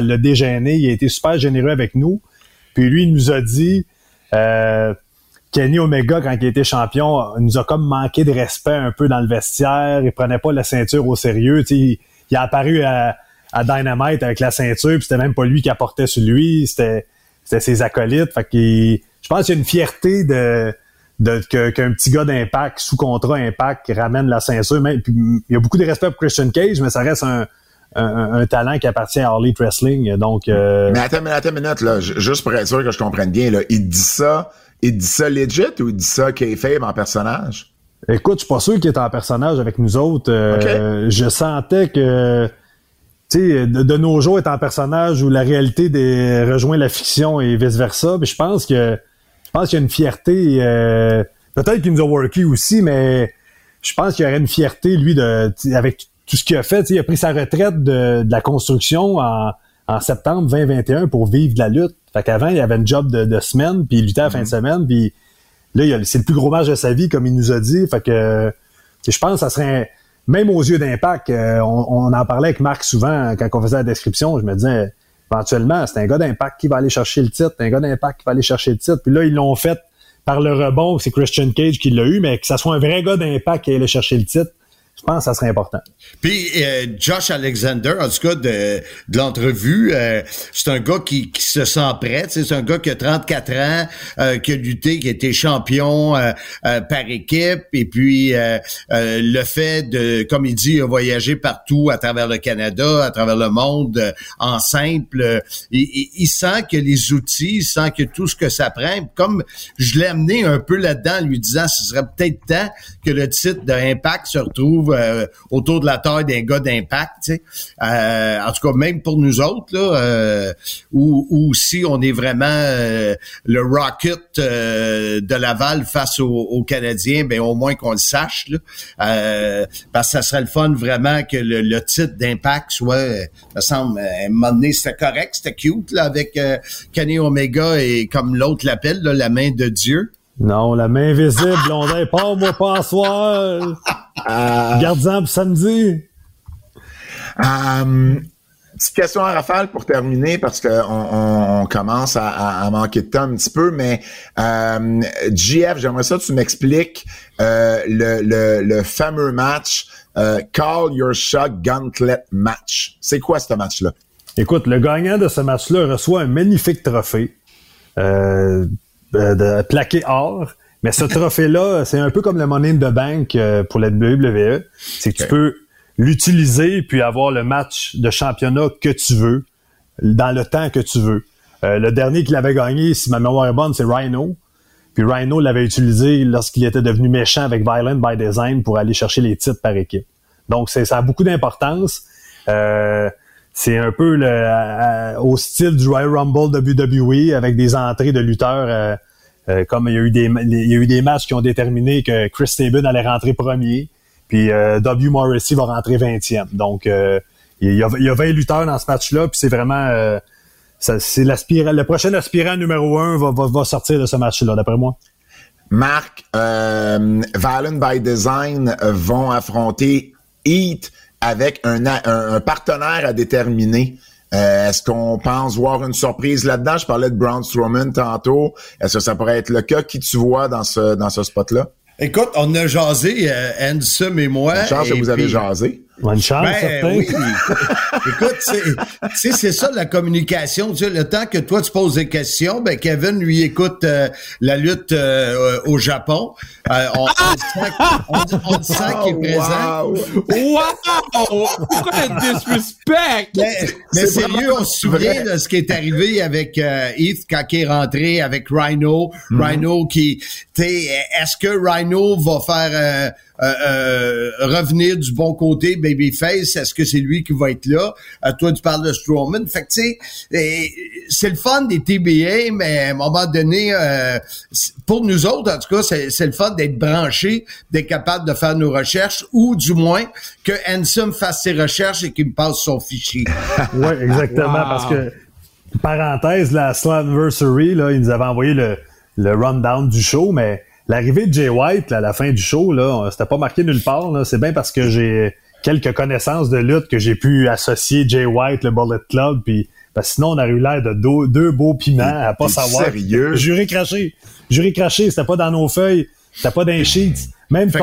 l'a dégêné. Il a été super généreux avec nous. Puis lui, il nous a dit euh, Kenny Omega, quand il était champion, nous a comme manqué de respect un peu dans le vestiaire. Il prenait pas la ceinture au sérieux. Il, il a apparu à, Dynamite avec la ceinture, puis c'était même pas lui qui apportait sur lui, c'était ses acolytes. Fait qu'il, je pense qu'il y a une fierté de qu'un petit gars d'impact, sous contrat impact, ramène la ceinture. Mais, il y a beaucoup de respect pour Christian Cage, mais ça reste un, un, talent qui appartient à Harley Wrestling. Donc, euh, Mais attends, attends une minute, là, juste pour être sûr que je comprenne bien, là, il dit ça, il dit ça legit ou il dit ça kayfabe en personnage? Écoute, je suis pas sûr qu'il est en personnage avec nous autres. Euh, je sentais que tu sais, de, nos jours est en personnage où la réalité des, rejoint la fiction et vice versa. Mais je pense que je pense qu'il y a une fierté. Euh, peut-être qu'il nous a worké aussi, mais je pense qu'il y aurait une fierté, lui, de avec tout ce qu'il a fait, il a pris sa retraite de, la construction en, en septembre 2021 pour vivre de la lutte. Fait qu'avant, il avait un job de, semaine, puis il luttait à la fin de mm-hmm. semaine, puis là, c'est le plus gros match de sa vie, comme il nous a dit. Fait que je pense que ça serait même aux yeux d'impact, euh, on, en parlait avec Marc souvent quand on faisait la description, je me disais éventuellement, c'est un gars d'impact qui va aller chercher le titre, un gars d'impact qui va aller chercher le titre. Puis là, ils l'ont fait par le rebond, c'est Christian Cage qui l'a eu, mais que ça soit un vrai gars d'impact qui allait chercher le titre, je pense que ça serait important. Puis euh, Josh Alexander, en tout cas de, de l'entrevue, euh, c'est un gars qui, qui se sent prêt. C'est un gars qui a 34 ans, euh, qui a lutté, qui a été champion par équipe. Et puis le fait de, comme il dit, voyager partout à travers le Canada, à travers le monde, en simple, il, il, sent que les outils, il sent que tout ce que ça prend. Comme je l'ai amené un peu là-dedans, lui disant, ce serait peut-être temps que le titre d'Impact se retrouve euh, autour de la taille d'un gars d'impact. Euh, en tout cas, même pour nous autres, là, euh, ou, si on est vraiment le Rocket de Laval face aux, Canadiens, ben au moins qu'on le sache. Là, parce que ça serait le fun vraiment que le, titre d'impact soit, me semble, à un moment donné, c'était correct, c'était cute là, avec Kenny Omega et comme l'autre l'appelle, la main de Dieu. Non, la main invisible, on dit pas moi pas soir. *laughs* Euh, Garde-en pour samedi. Euh, petite question à rafale pour terminer parce qu'on on, commence à, manquer de temps un petit peu, mais euh, GF, j'aimerais ça que tu m'expliques euh, le, le, fameux match Call Your Shot Gauntlet Match. C'est quoi ce match-là? Écoute, le gagnant de ce match-là reçoit un magnifique trophée. Euh, de plaqué or. Mais ce trophée-là, c'est un peu comme le Money in the Bank euh, pour la WWE. C'est que tu peux l'utiliser puis avoir le match de championnat que tu veux dans le temps que tu veux. Euh, le dernier qu'il avait gagné, si ma mémoire est bonne, c'est Rhino. Puis Rhino l'avait utilisé lorsqu'il était devenu méchant avec Violent by Design pour aller chercher les titres par équipe. Donc ça a beaucoup d'importance. Euh, c'est un peu le, au style du Royal Rumble WWE avec des entrées de lutteurs euh, euh, comme il y a eu des il y a eu des matchs qui ont déterminé que Chris Sabin allait rentrer premier, puis euh, W Morrissey va rentrer 20e. Donc il y, a, il y a 20 lutteurs dans ce match-là, puis c'est vraiment c'est le prochain aspirant numéro un va, va, va sortir de ce match-là, d'après moi. Marc, euh, Valen by Design vont affronter Heat avec un, un, partenaire à déterminer. Euh, est-ce qu'on pense voir une surprise là-dedans? Je parlais de Braun Strowman tantôt. Est-ce que ça pourrait être le cas? Qui tu vois dans ce, dans ce spot-là? Écoute, on a jasé, euh, Ansem et moi. Une chance que vous avez jasé. Bonne chance, ben, oui. *laughs* Écoute, c'est c'est ça la communication. Tu sais, le temps que toi tu poses des questions, ben Kevin lui écoute euh, la lutte euh, au Japon. Euh, on, on, sent, qu'il est *laughs* présent. Wow! Pourquoi le disrespect? Mais, mais sérieux, on se souvient de ce qui est arrivé avec Heath quand il est rentré avec Rhino. Mm-hmm. Rhino qui, tu est-ce que Rhino va faire euh, euh, revenir du bon côté babyface, est-ce que c'est lui qui va être là? Euh, toi, tu parles de Strowman. Fait que, tu sais, c'est le fun des TBA, mais à un moment donné, pour nous autres, en tout cas, c'est le fun d'être branché, d'être capable de faire nos recherches, ou du moins que Ansem fasse ses recherches et qu'il me passe son fichier. *laughs* oui, exactement, parce que, parenthèse, la Slamversary, là, il nous avait envoyé le, le rundown du show, mais L'arrivée de Jay White à la fin du show, là, c'était pas marqué nulle part. C'est bien parce que j'ai quelques connaissances de lutte que j'ai pu associer Jay White, le Bullet Club, puis parce que sinon on aurait eu l'air de deux, beaux piments à pas savoir. Sérieux? Juré craché. Juré craché, c'était pas dans nos feuilles, c'était pas dans les sheets. Même fait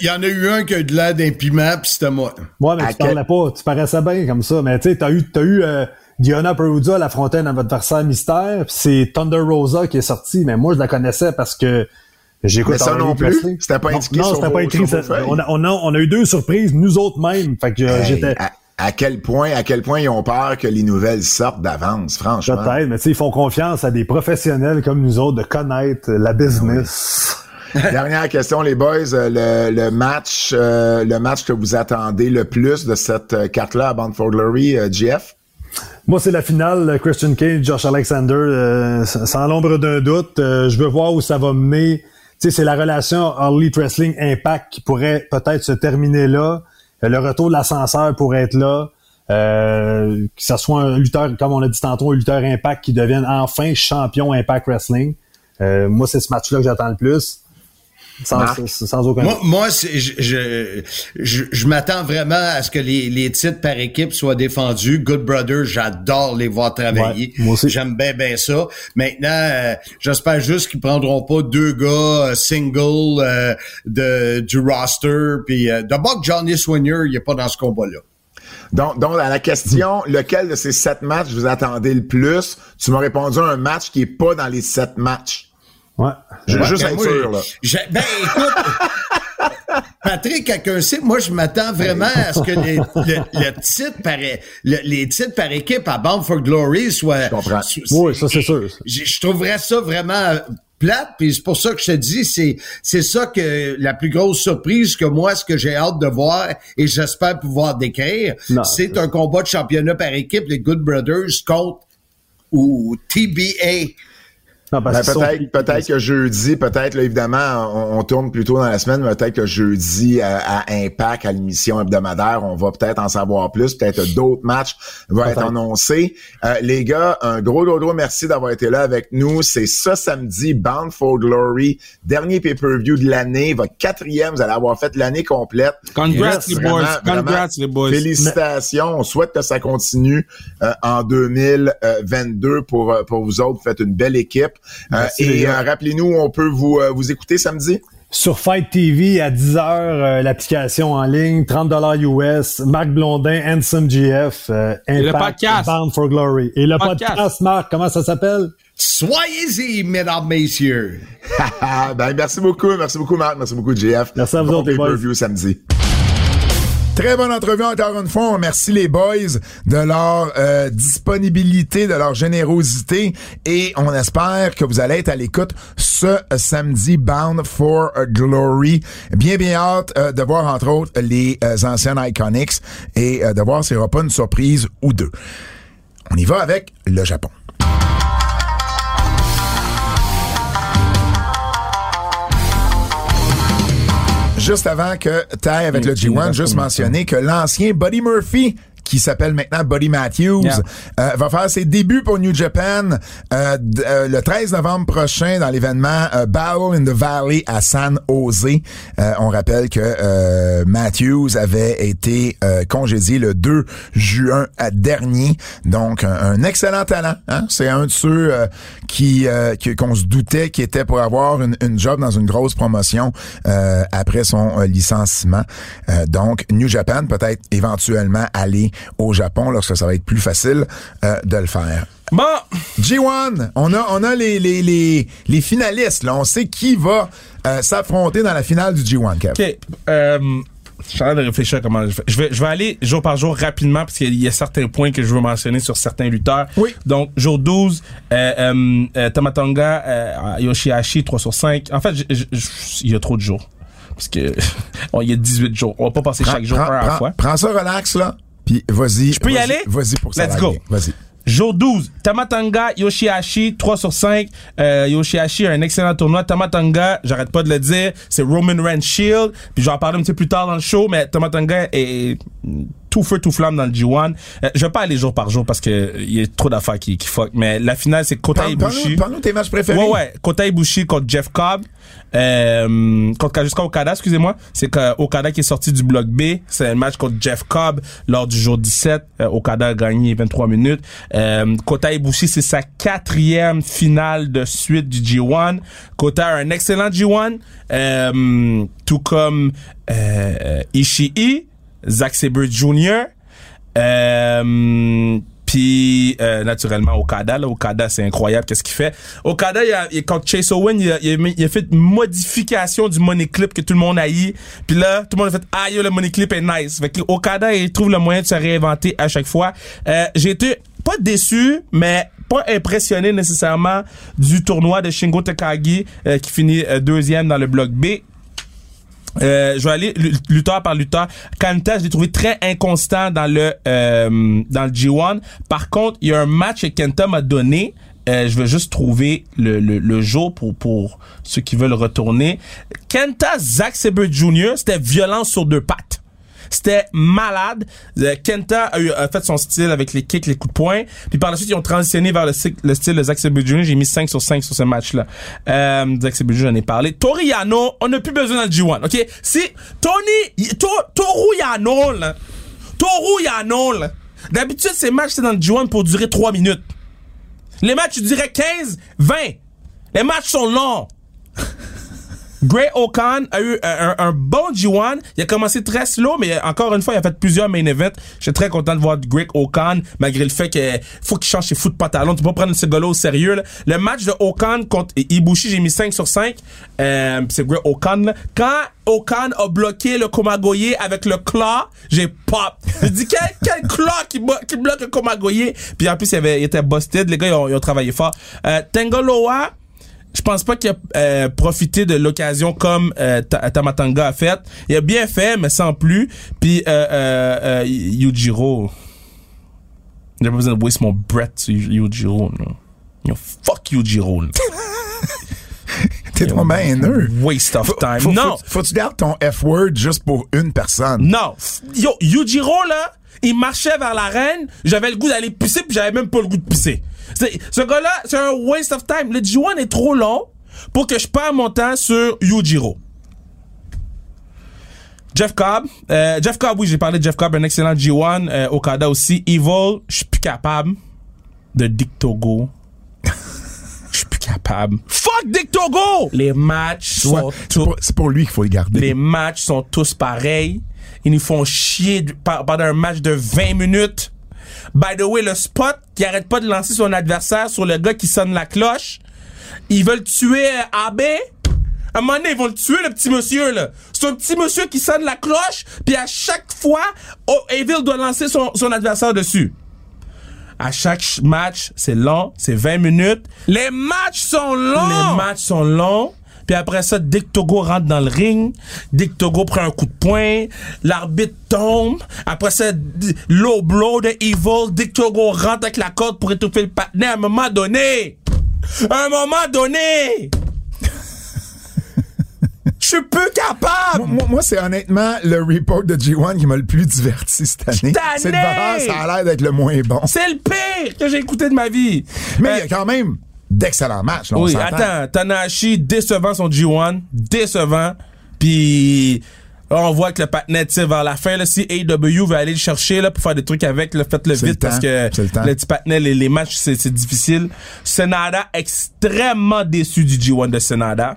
il y, en a eu un qui a eu de l'air d'un piment, puis c'était moi. Ouais, mais tu parlais pas, tu paraissais bien comme ça. Mais tu sais, t'as eu, t'as eu euh, Diana Peruza, la frontaine à votre adversaire mystère, c'est Thunder Rosa qui est sorti, mais moi je la connaissais parce que J'écoute ça non plus. C'était pas indiqué non, c'était pas écrit. on, a, on, a, on, a, eu deux surprises, nous autres mêmes. Fait que j'étais. À, quel point, à quel point ils ont peur que les nouvelles sortent d'avance, franchement. Peut-être, mais tu sais, ils font confiance à des professionnels comme nous autres de connaître la business. *laughs* Dernière question, les boys. Euh, le, le match, euh, le match que vous attendez le plus de cette euh, carte-là à Bound for Glory, GF? Moi, c'est la finale, Christian Cage, Josh Alexander. sans l'ombre d'un doute, je veux voir où ça va mener c'est la relation Elite Wrestling Impact qui pourrait peut-être se terminer là. le retour de l'ascenseur pour être là. Euh, que ce soit un lutteur, comme on a dit tantôt, un lutteur Impact qui devienne enfin champion Impact Wrestling. Euh, moi, c'est ce match-là que j'attends le plus. Sans, sans, aucun Moi, moi je, je, je, je m'attends vraiment à ce que les, les titres par équipe soient défendus. Good Brothers, j'adore les voir travailler. Ouais, moi aussi. J'aime bien, bien ça. Maintenant, euh, j'espère juste qu'ils prendront pas deux gars euh, single euh, de, du roster. Puis euh, d'abord que Johnny Swinner, il est pas dans ce combat-là. Donc, donc, à la question, lequel de ces sept matchs vous attendez le plus, tu m'as répondu à un match qui est pas dans les sept matchs. Ouais. Je veux Ouais, juste ben être moi, sûr, là. j'ai- Ben, écoute, Patrick, quelqu'un sait, moi, je m'attends vraiment à ce que les, le, le titre par, le- les titres par équipe à Bound for Glory soient... Je comprends. Oui, ça, c'est sûr. Je, je trouverais ça vraiment plate, puis c'est pour ça que je te dis, c'est c'est ça que la plus grosse surprise que moi, ce que j'ai hâte de voir, et j'espère pouvoir décrire, c'est un combat de championnat par équipe, les Good Brothers contre ou TBA. Ben, sont- peut-être, peut-être que jeudi, peut-être, là, évidemment, on, on tourne plutôt dans la semaine, mais peut-être que jeudi, à, à Impact, à l'émission hebdomadaire, on va peut-être en savoir plus. Peut-être d'autres matchs vont être annoncés. Euh, les gars, un gros, gros, gros merci d'avoir été là avec nous. C'est ce samedi, Bound for Glory, dernier pay-per-view de l'année, votre quatrième. Vous allez avoir fait l'année complète. Congrats, Yes, les vraiment, boys. vraiment, Congrats, les boys. Félicitations. On souhaite que ça continue euh, en 2022 pour, euh, pour vous autres. Vous faites une belle équipe. Euh, et euh, rappelez-nous, on peut vous, euh, vous écouter samedi. Sur Fight TV à 10h, euh, l'application en ligne, 30 US, Marc Blondin, Handsome GF, euh, le Impact, podcast. Bound for Glory. Et le Podcast. podcast, Marc, comment ça s'appelle? Soyez-y, mesdames, messieurs. *laughs* *laughs* ben, merci beaucoup. Merci beaucoup, Marc. Merci beaucoup, JF. Merci à vous bon autres, les boys. pay-per-view samedi. Très bonne entrevue encore une fois. On remercie les boys de leur euh, disponibilité, de leur générosité et on espère que vous allez être à l'écoute ce samedi Bound for Glory. Bien, bien hâte euh, de voir entre autres les euh, anciennes Iconics et euh, de voir s'il n'y aura pas une surprise ou deux. On y va avec le Japon. Juste avant que tu ailles avec le G1, juste mentionner que l'ancien Buddy Murphy qui s'appelle maintenant Buddy Matthews, Yeah. euh, va faire ses débuts pour New Japan euh, euh, le 13 novembre prochain dans l'événement euh, Battle in the Valley à San Jose. Euh, on rappelle que euh, Matthews avait été euh, congédié le 2 juin dernier. Donc, un, un excellent talent. Hein? C'est un de ceux euh, qui euh, qui- qu'on se doutait qui était pour avoir une, une job dans une grosse promotion euh, après son licenciement. Euh, donc, New Japan, peut-être éventuellement aller au Japon lorsque ça va être plus facile euh, de le faire. Bon, G1, on a, on a les, les, les, les finalistes. Là. On sait qui va euh, s'affronter dans la finale du G1, Kev. OK. Euh, je suis en train de réfléchir à comment je fais. Je vais, je vais aller jour par jour rapidement parce qu'il y a certains points que je veux mentionner sur certains lutteurs. Oui. Donc, jour 12, euh, euh, euh, Tamatonga, Yoshihashi, 3 sur 5. En fait, il y a trop de jours. Parce que bon, *laughs* il y a 18 jours. On va pas passer chaque jour un à la fois. prends ça relax, là. Puis vas-y. Je peux y aller? Vas-y pour ça Let's go. Vas-y. Jour 12, Tamatanga, Yoshihashi, 3 sur 5. Euh, Yoshihashi a un excellent tournoi. Tamatanga, j'arrête pas de le dire, c'est Roman Reigns Shield. Puis je vais en parler un petit peu plus tard dans le show, mais Tamatanga est tout feu, tout flamme dans le G1. Euh, je vais pas aller jour par jour parce que euh, il y a trop d'affaires qui, qui fuck. Mais la finale, c'est Kota Ibushi. Parle-nous tes matchs préférés. Ouais, ouais. Kota Ibushi contre Jeff Cobb. Euh, contre Kazuchika Okada, excusez-moi. C'est que Okada qui est sorti du bloc B. C'est un match contre Jeff Cobb lors du jour 17. Euh, Okada a gagné 23 minutes. Euh, Kota Ibushi, c'est sa quatrième finale de suite du G1. Kota a un excellent G1. Euh, tout comme euh, Ishii, Zack Sabre Jr., euh, puis euh, naturellement Okada là, Okada c'est incroyable qu'est-ce qu'il fait. Okada il a, il- quand Chase Owen il a, il a fait une modification du money clip que tout le monde a eu puis là tout le monde a fait ah yo le money clip est nice. Fait que Okada il trouve le moyen de se réinventer à chaque fois. Euh, j'ai été pas déçu mais pas impressionné nécessairement du tournoi de Shingo Takagi euh, qui finit euh, deuxième dans le bloc B euh, je vais aller lu- lutteur par lutteur. Kanta, je l'ai trouvé très inconstant dans le euh, dans le G1. Par contre, il y a un match que Kenta m'a donné. Euh, je vais juste trouver le, le, le jour pour pour ceux qui veulent retourner. Kenta Zack Sabre Jr. C'était violence sur deux pattes. C'était malade. Euh, Kenta a, eu, a fait son style avec les kicks, les coups de poing. Puis par la suite, ils ont transitionné vers le, le style de Zack Sabre Jr. J'ai mis 5 sur 5 sur ce match-là. Euh, Zack Sabre Jr. j'en ai parlé. Toriano, on n'a plus besoin le G1, OK? Si Tony, To, Toru Yano, là, Toru Yano, là, d'habitude, ces matchs, c'est dans le G1 pour durer 3 minutes. Les matchs, je dirais 15, 20. Les matchs sont longs. *laughs* Gray Okan a eu un, un- bon G1. Il a commencé très slow, mais encore une fois, il a fait plusieurs main events. Je suis très content de voir Greg Okan, malgré le fait qu'il faut qu'il change ses fous de pantalon. Tu peux pas prendre ce gars-là au sérieux. là. Le match de Okan contre Ibushi, j'ai mis 5 sur 5. Euh, c'est Greg là. Quand Okan a bloqué le Komagoye avec le claw, j'ai pop. J'ai dit, quel, claw qui, bloque le Komagoye? Puis en plus, il, était busted. Les gars, ils ont, ils ont travaillé fort. Euh, Tengoloa, je pense pas qu'il a euh, profité de l'occasion comme euh, Ta- Tamatanga a fait. Il a bien fait, mais sans plus. Puis euh, euh, euh, Yujiro, j'ai pas besoin de waste mon breath sur Yujiro. là. Yo, fuck Yujiro. *laughs* T'es trop bien haineux. Waste of Faut- time. faut- non, Faut, faut que tu gardes ton F-word juste pour une personne. non. Yo, Yujiro là, il marchait vers l'arène. J'avais le goût d'aller pisser, puis j'avais même pas le goût de pisser. Ce gars-là, c'est un waste of time. Le G1 est trop long pour que je perde mon temps sur Yujiro. Jeff Cobb. Euh, Jeff Cobb, oui, j'ai parlé de Jeff Cobb, un excellent G1. Euh, Okada aussi. Evil, je suis plus capable de Dick Togo. *laughs* Je suis plus capable. Fuck Dick Togo! Les matchs sont c'est pour, lui qu'il faut le garder. les matchs sont tous pareils. Ils nous font chier pendant un match de 20 minutes. By the way, le spot qui arrête pas de lancer son adversaire sur le gars qui sonne la cloche. Ils veulent tuer euh, AB. À un moment donné, ils vont le tuer, le petit monsieur, là. C'est petit monsieur qui sonne la cloche, puis à chaque fois, oh, Evil doit lancer son, son adversaire dessus. À chaque ch- match, c'est long, c'est 20 minutes. Les matchs sont longs! Les matchs sont longs. Puis après ça, dès que Togo rentre dans le ring, dès que Togo prend un coup de poing, l'arbitre tombe. Après ça, low blow de Evil, dès que Togo rentre avec la corde pour étouffer le partenaire, à un moment donné, à un moment donné, je suis plus capable! Moi, moi, c'est honnêtement le report de G1 qui m'a le plus diverti cette année. De voir, ça a l'air d'être le moins bon. C'est le pire que j'ai écouté de ma vie. Mais Euh, il y a quand même d'excellents matchs. là, Oui, attends, Tanahashi décevant son G1, décevant. Puis on voit que le patinet tire vers la fin. Là, si AEW veut aller le chercher là, pour faire des trucs avec, là, faites-le le vite parce que le petit patinet, les, les matchs, c'est c'est difficile. Senada, extrêmement déçu du G1 de Senada.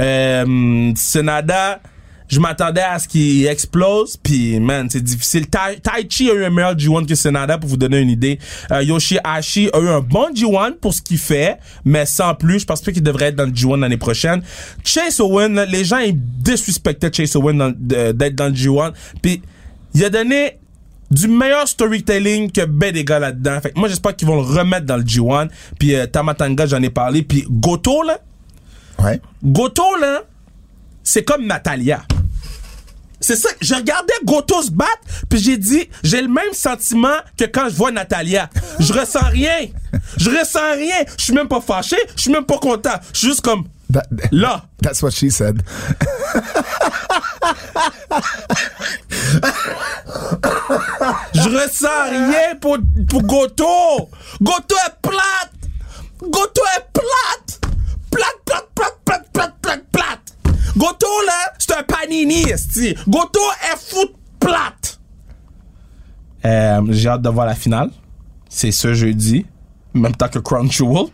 Euh, Senada, je m'attendais à ce qu'il explose, puis man, c'est difficile. Tai, tai Chi a eu un meilleur G1 que Senada, pour vous donner une idée. Euh, Yoshihashi a eu un bon G1 pour ce qu'il fait, mais sans plus. Je pense pas qu'il devrait être dans le G1 l'année prochaine. Chase Owen, là, les gens ils disrespectaient Chase Owen d'être dans le G1, puis il a donné du meilleur storytelling que ben des gars là-dedans. Fait que moi j'espère qu'ils vont le remettre dans le G1. Puis euh, Tamatanga, j'en ai parlé. Puis Goto là, Ouais. Goto, là, c'est comme Natalia. C'est ça, je regardais Goto se battre, puis j'ai dit, j'ai le même sentiment que quand je vois Natalia. Je ressens rien. Je ressens rien. Je suis même pas fâché, je suis même pas content. Je suis juste comme, That- là. That's what she said. Je ressens rien pour, pour Goto. Goto est plate. Goto est plate. Plate, plate, plate, plate, plate, plate, plate. Goto, là, c'est un panini, esti. Goto est de plate. Euh, j'ai hâte de voir la finale. C'est ce jeudi. Même temps que Crunchyroll.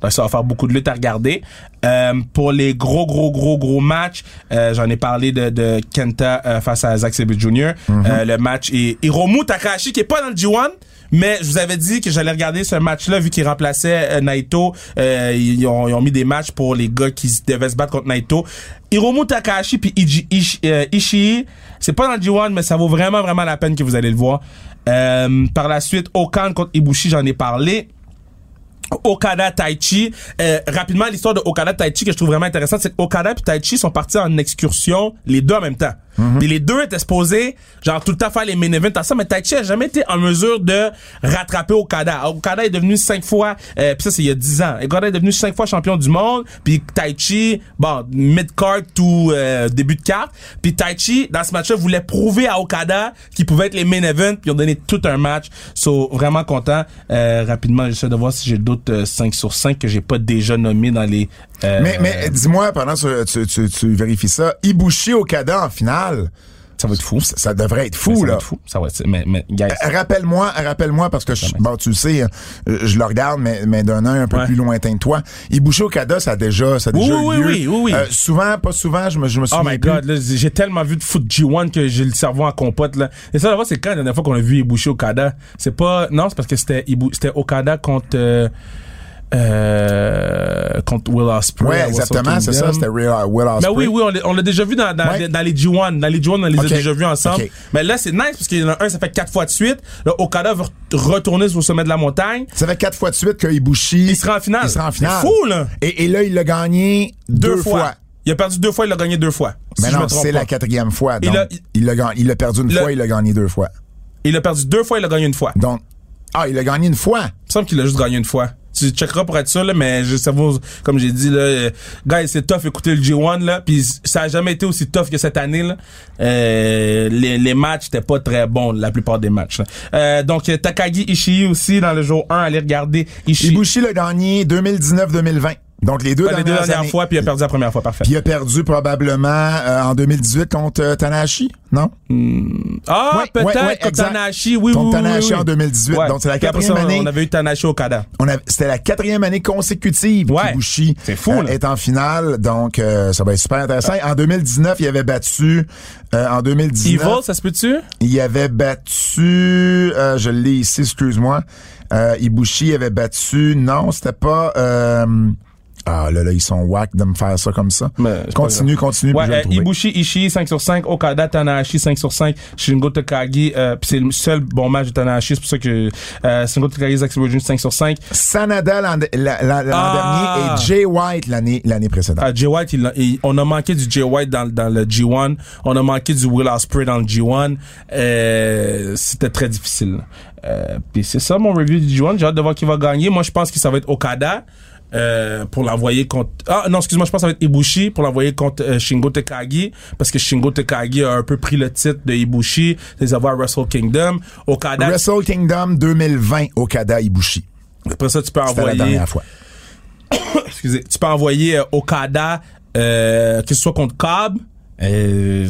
Donc, ça va faire beaucoup de lutte à regarder. Euh, pour les gros, gros, gros, gros matchs, euh, j'en ai parlé de, de Kenta euh, face à Zack Sabre Jr. Euh, le match est Hiromu Takahashi, qui est pas dans le G1, mais je vous avais dit que j'allais regarder ce match-là, vu qu'il remplaçait euh, Naito. Euh, ils, ont, ils ont mis des matchs pour les gars qui devaient se battre contre Naito. Hiromu Takahashi puis Ishi- euh, Ishii, c'est pas dans le G1, mais ça vaut vraiment, vraiment la peine que vous allez le voir. Euh, par la suite, Okan contre Ibushi, j'en ai parlé. Okada Taichi. Euh, rapidement, l'histoire de Okada Taichi que je trouve vraiment intéressante, c'est que Okada et Taichi sont partis en excursion les deux en même temps. Puis les deux étaient supposés, genre, tout le temps faire les main events ensemble, mais Taichi a jamais été en mesure de rattraper Okada. Okada est devenu cinq fois, euh, puis ça, c'est il y a dix ans. Okada est devenu cinq fois champion du monde, puis Taichi, bon, mid-card tout euh, début de carte. Puis Taichi, dans ce match-là, voulait prouver à Okada qu'il pouvait être les main events, puis ils ont donné tout un match. So, vraiment content. Euh, rapidement, j'essaie de voir si j'ai d'autres euh, 5 sur 5 que j'ai pas déjà nommés dans les... euh, Mais, mais dis-moi, pendant que tu, tu, tu vérifies ça, Ibushi Okada en finale, ça va être fou. ça, ça devrait être Mais fou, ça va là. être fou. Ça va être, mais, mais, guys, Euh, Rappelle-moi, rappelle-moi, parce que je, bon, tu le sais, euh, je le regarde, mais, mais d'un œil un peu Ouais. plus lointain que toi. Ibushi Okada, ça a déjà, ça a Oui, déjà oui, eu lieu. oui, oui, oui. Euh, souvent, pas souvent, je me, je me Oh souviens my plus. god, là, j'ai tellement vu de foot G1 que j'ai le cerveau en compote, là. Et ça, là, c'est quand la dernière fois qu'on a vu Ibushi Okada? C'est pas, non, c'est parce que c'était Ibu, c'était Okada contre, euh, euh, contre Will Ospreay. Ouais, exactement, c'est ça, c'était Will Mais Ospreay. oui, oui, on l'a- l'a déjà vu dans, dans, Ouais. dans les G1. Dans les G1, on les a déjà vus ensemble. Mais là, c'est nice parce qu'il y en a un, ça fait quatre fois de suite. Là, Okada veut re- retourner sur le sommet de la montagne. Ça fait quatre fois de suite que Ibushi. Il sera en finale. Il sera en finale. C'est fou, là. Et, et là, il l'a gagné deux, fois. Il a perdu deux fois, il l'a gagné deux fois. Mais non, c'est la quatrième fois. Il Donc, a- il l'a il l'a perdu une Le- fois, il l'a gagné deux fois. Il a perdu deux fois, il a gagné une fois. Donc, ah, il a gagné une fois. Il me semble qu'il a juste gagné une fois. Tu checkeras pour être sûr, là, mais je ça comme j'ai dit, là, euh, guys, c'est tough écouter le G1, là, puis ça a jamais été aussi tough que cette année, là. Euh, les, les matchs étaient pas très bons, la plupart des matchs, là. Euh, donc, Takagi Ishii aussi, dans le jour 1, allez regarder Ishii. Ibushi l'a gagné 2019-2020. Donc, les deux les deux dernières, années. fois, puis il a perdu la première fois, parfait. Puis il a perdu probablement euh, en 2018 contre euh, Tanahashi, non? ah, ouais, peut-être, ouais, ouais, contre exact. Tanahashi, oui, Contre oui, Tanahashi oui. en 2018. Ouais. Donc, c'est la quatrième ça, année. On avait eu Tanahashi Okada. C'était la quatrième année consécutive Ouais. qu'Ibushi C'est fou, euh, est en finale. Donc, euh, ça va être super intéressant. En 2019, il avait battu... euh, en 2019, Evil, ça se peut-tu? il avait battu... euh, je l'ai ici, excuse-moi. Euh, Ibushi avait battu... Non, c'était pas... ah là là, ils sont whack de me faire ça comme ça. Mais continue, continue, Ouais, euh. Ibushi Ishii 5 sur 5, Okada Tanahashi 5 sur 5, Shingo Takagi, euh, pis c'est le seul bon match de Tanahashi, c'est pour ça que euh, Shingo Takagi Zack Sabre Jr. 5 sur 5. Sanada l'an la- la- l'an Ah. dernier et Jay White l'année l'année précédente. Ah, Jay White, il il- on a manqué du Jay White dans, dans le G1, on a manqué du Will Ospreay dans le G1, euh, c'était très difficile. Euh, puis c'est ça mon review du G1, j'ai hâte de voir qui va gagner. Moi je pense que ça va être Okada. Euh, pour l'envoyer contre ah non excuse-moi je pense que ça va être Ibushi pour l'envoyer contre euh, Shingo Takagi parce que Shingo Takagi a un peu pris le titre de Ibushi les avoir à Wrestle Kingdom Okada Wrestle Kingdom 2020 Okada Ibushi. après ça tu peux C'était la envoyer dernière fois. *coughs* excusez, tu peux envoyer euh, Okada, que ce soit contre Cobb. Euh,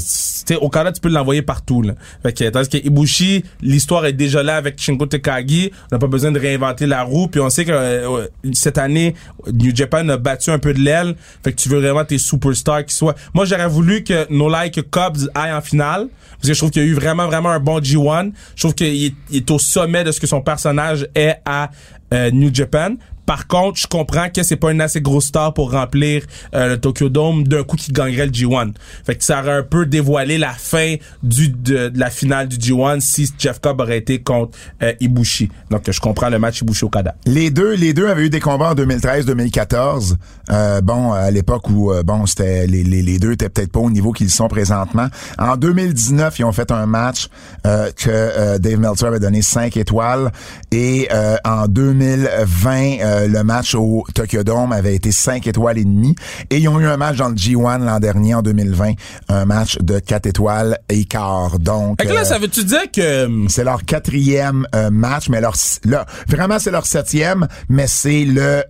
Okada, tu peux l'envoyer partout. Là. Fait que, tandis que Ibushi, l'histoire est déjà là avec Shingo Takagi. On n'a pas besoin de réinventer la roue. Puis on sait que euh, cette année, New Japan a battu un peu de l'aile. Fait que tu veux vraiment tes superstars qui soient... Moi, j'aurais voulu que No Like Cobbs aille en finale. Parce que je trouve qu'il y a eu vraiment, vraiment un bon G1. Je trouve qu'il est, est au sommet de ce que son personnage est à euh, New Japan. Par contre, je comprends que c'est pas une assez grosse star pour remplir euh, le Tokyo Dome d'un coup qui gagnerait le G1. Fait que ça aurait un peu dévoilé la fin du de, la finale du G1 si Jeff Cobb aurait été contre euh, Ibushi. Donc je comprends le match Ibushi Okada. Les deux, les deux avaient eu des combats en 2013-2014. Euh, bon, à l'époque où euh, bon, c'était les, les, deux étaient peut-être pas au niveau qu'ils sont présentement. En 2019, ils ont fait un match que Dave Meltzer avait donné 5 étoiles et en 2020, euh, le match au Tokyo Dome avait été 5 étoiles et demie et ils ont eu un match dans le G1 l'an dernier en 2020, un match de 4 étoiles et quart. Donc Fait que là, euh, ça veut-tu dire que hum, c'est leur quatrième euh, match, mais leur, leur- vraiment c'est leur septième, mais c'est le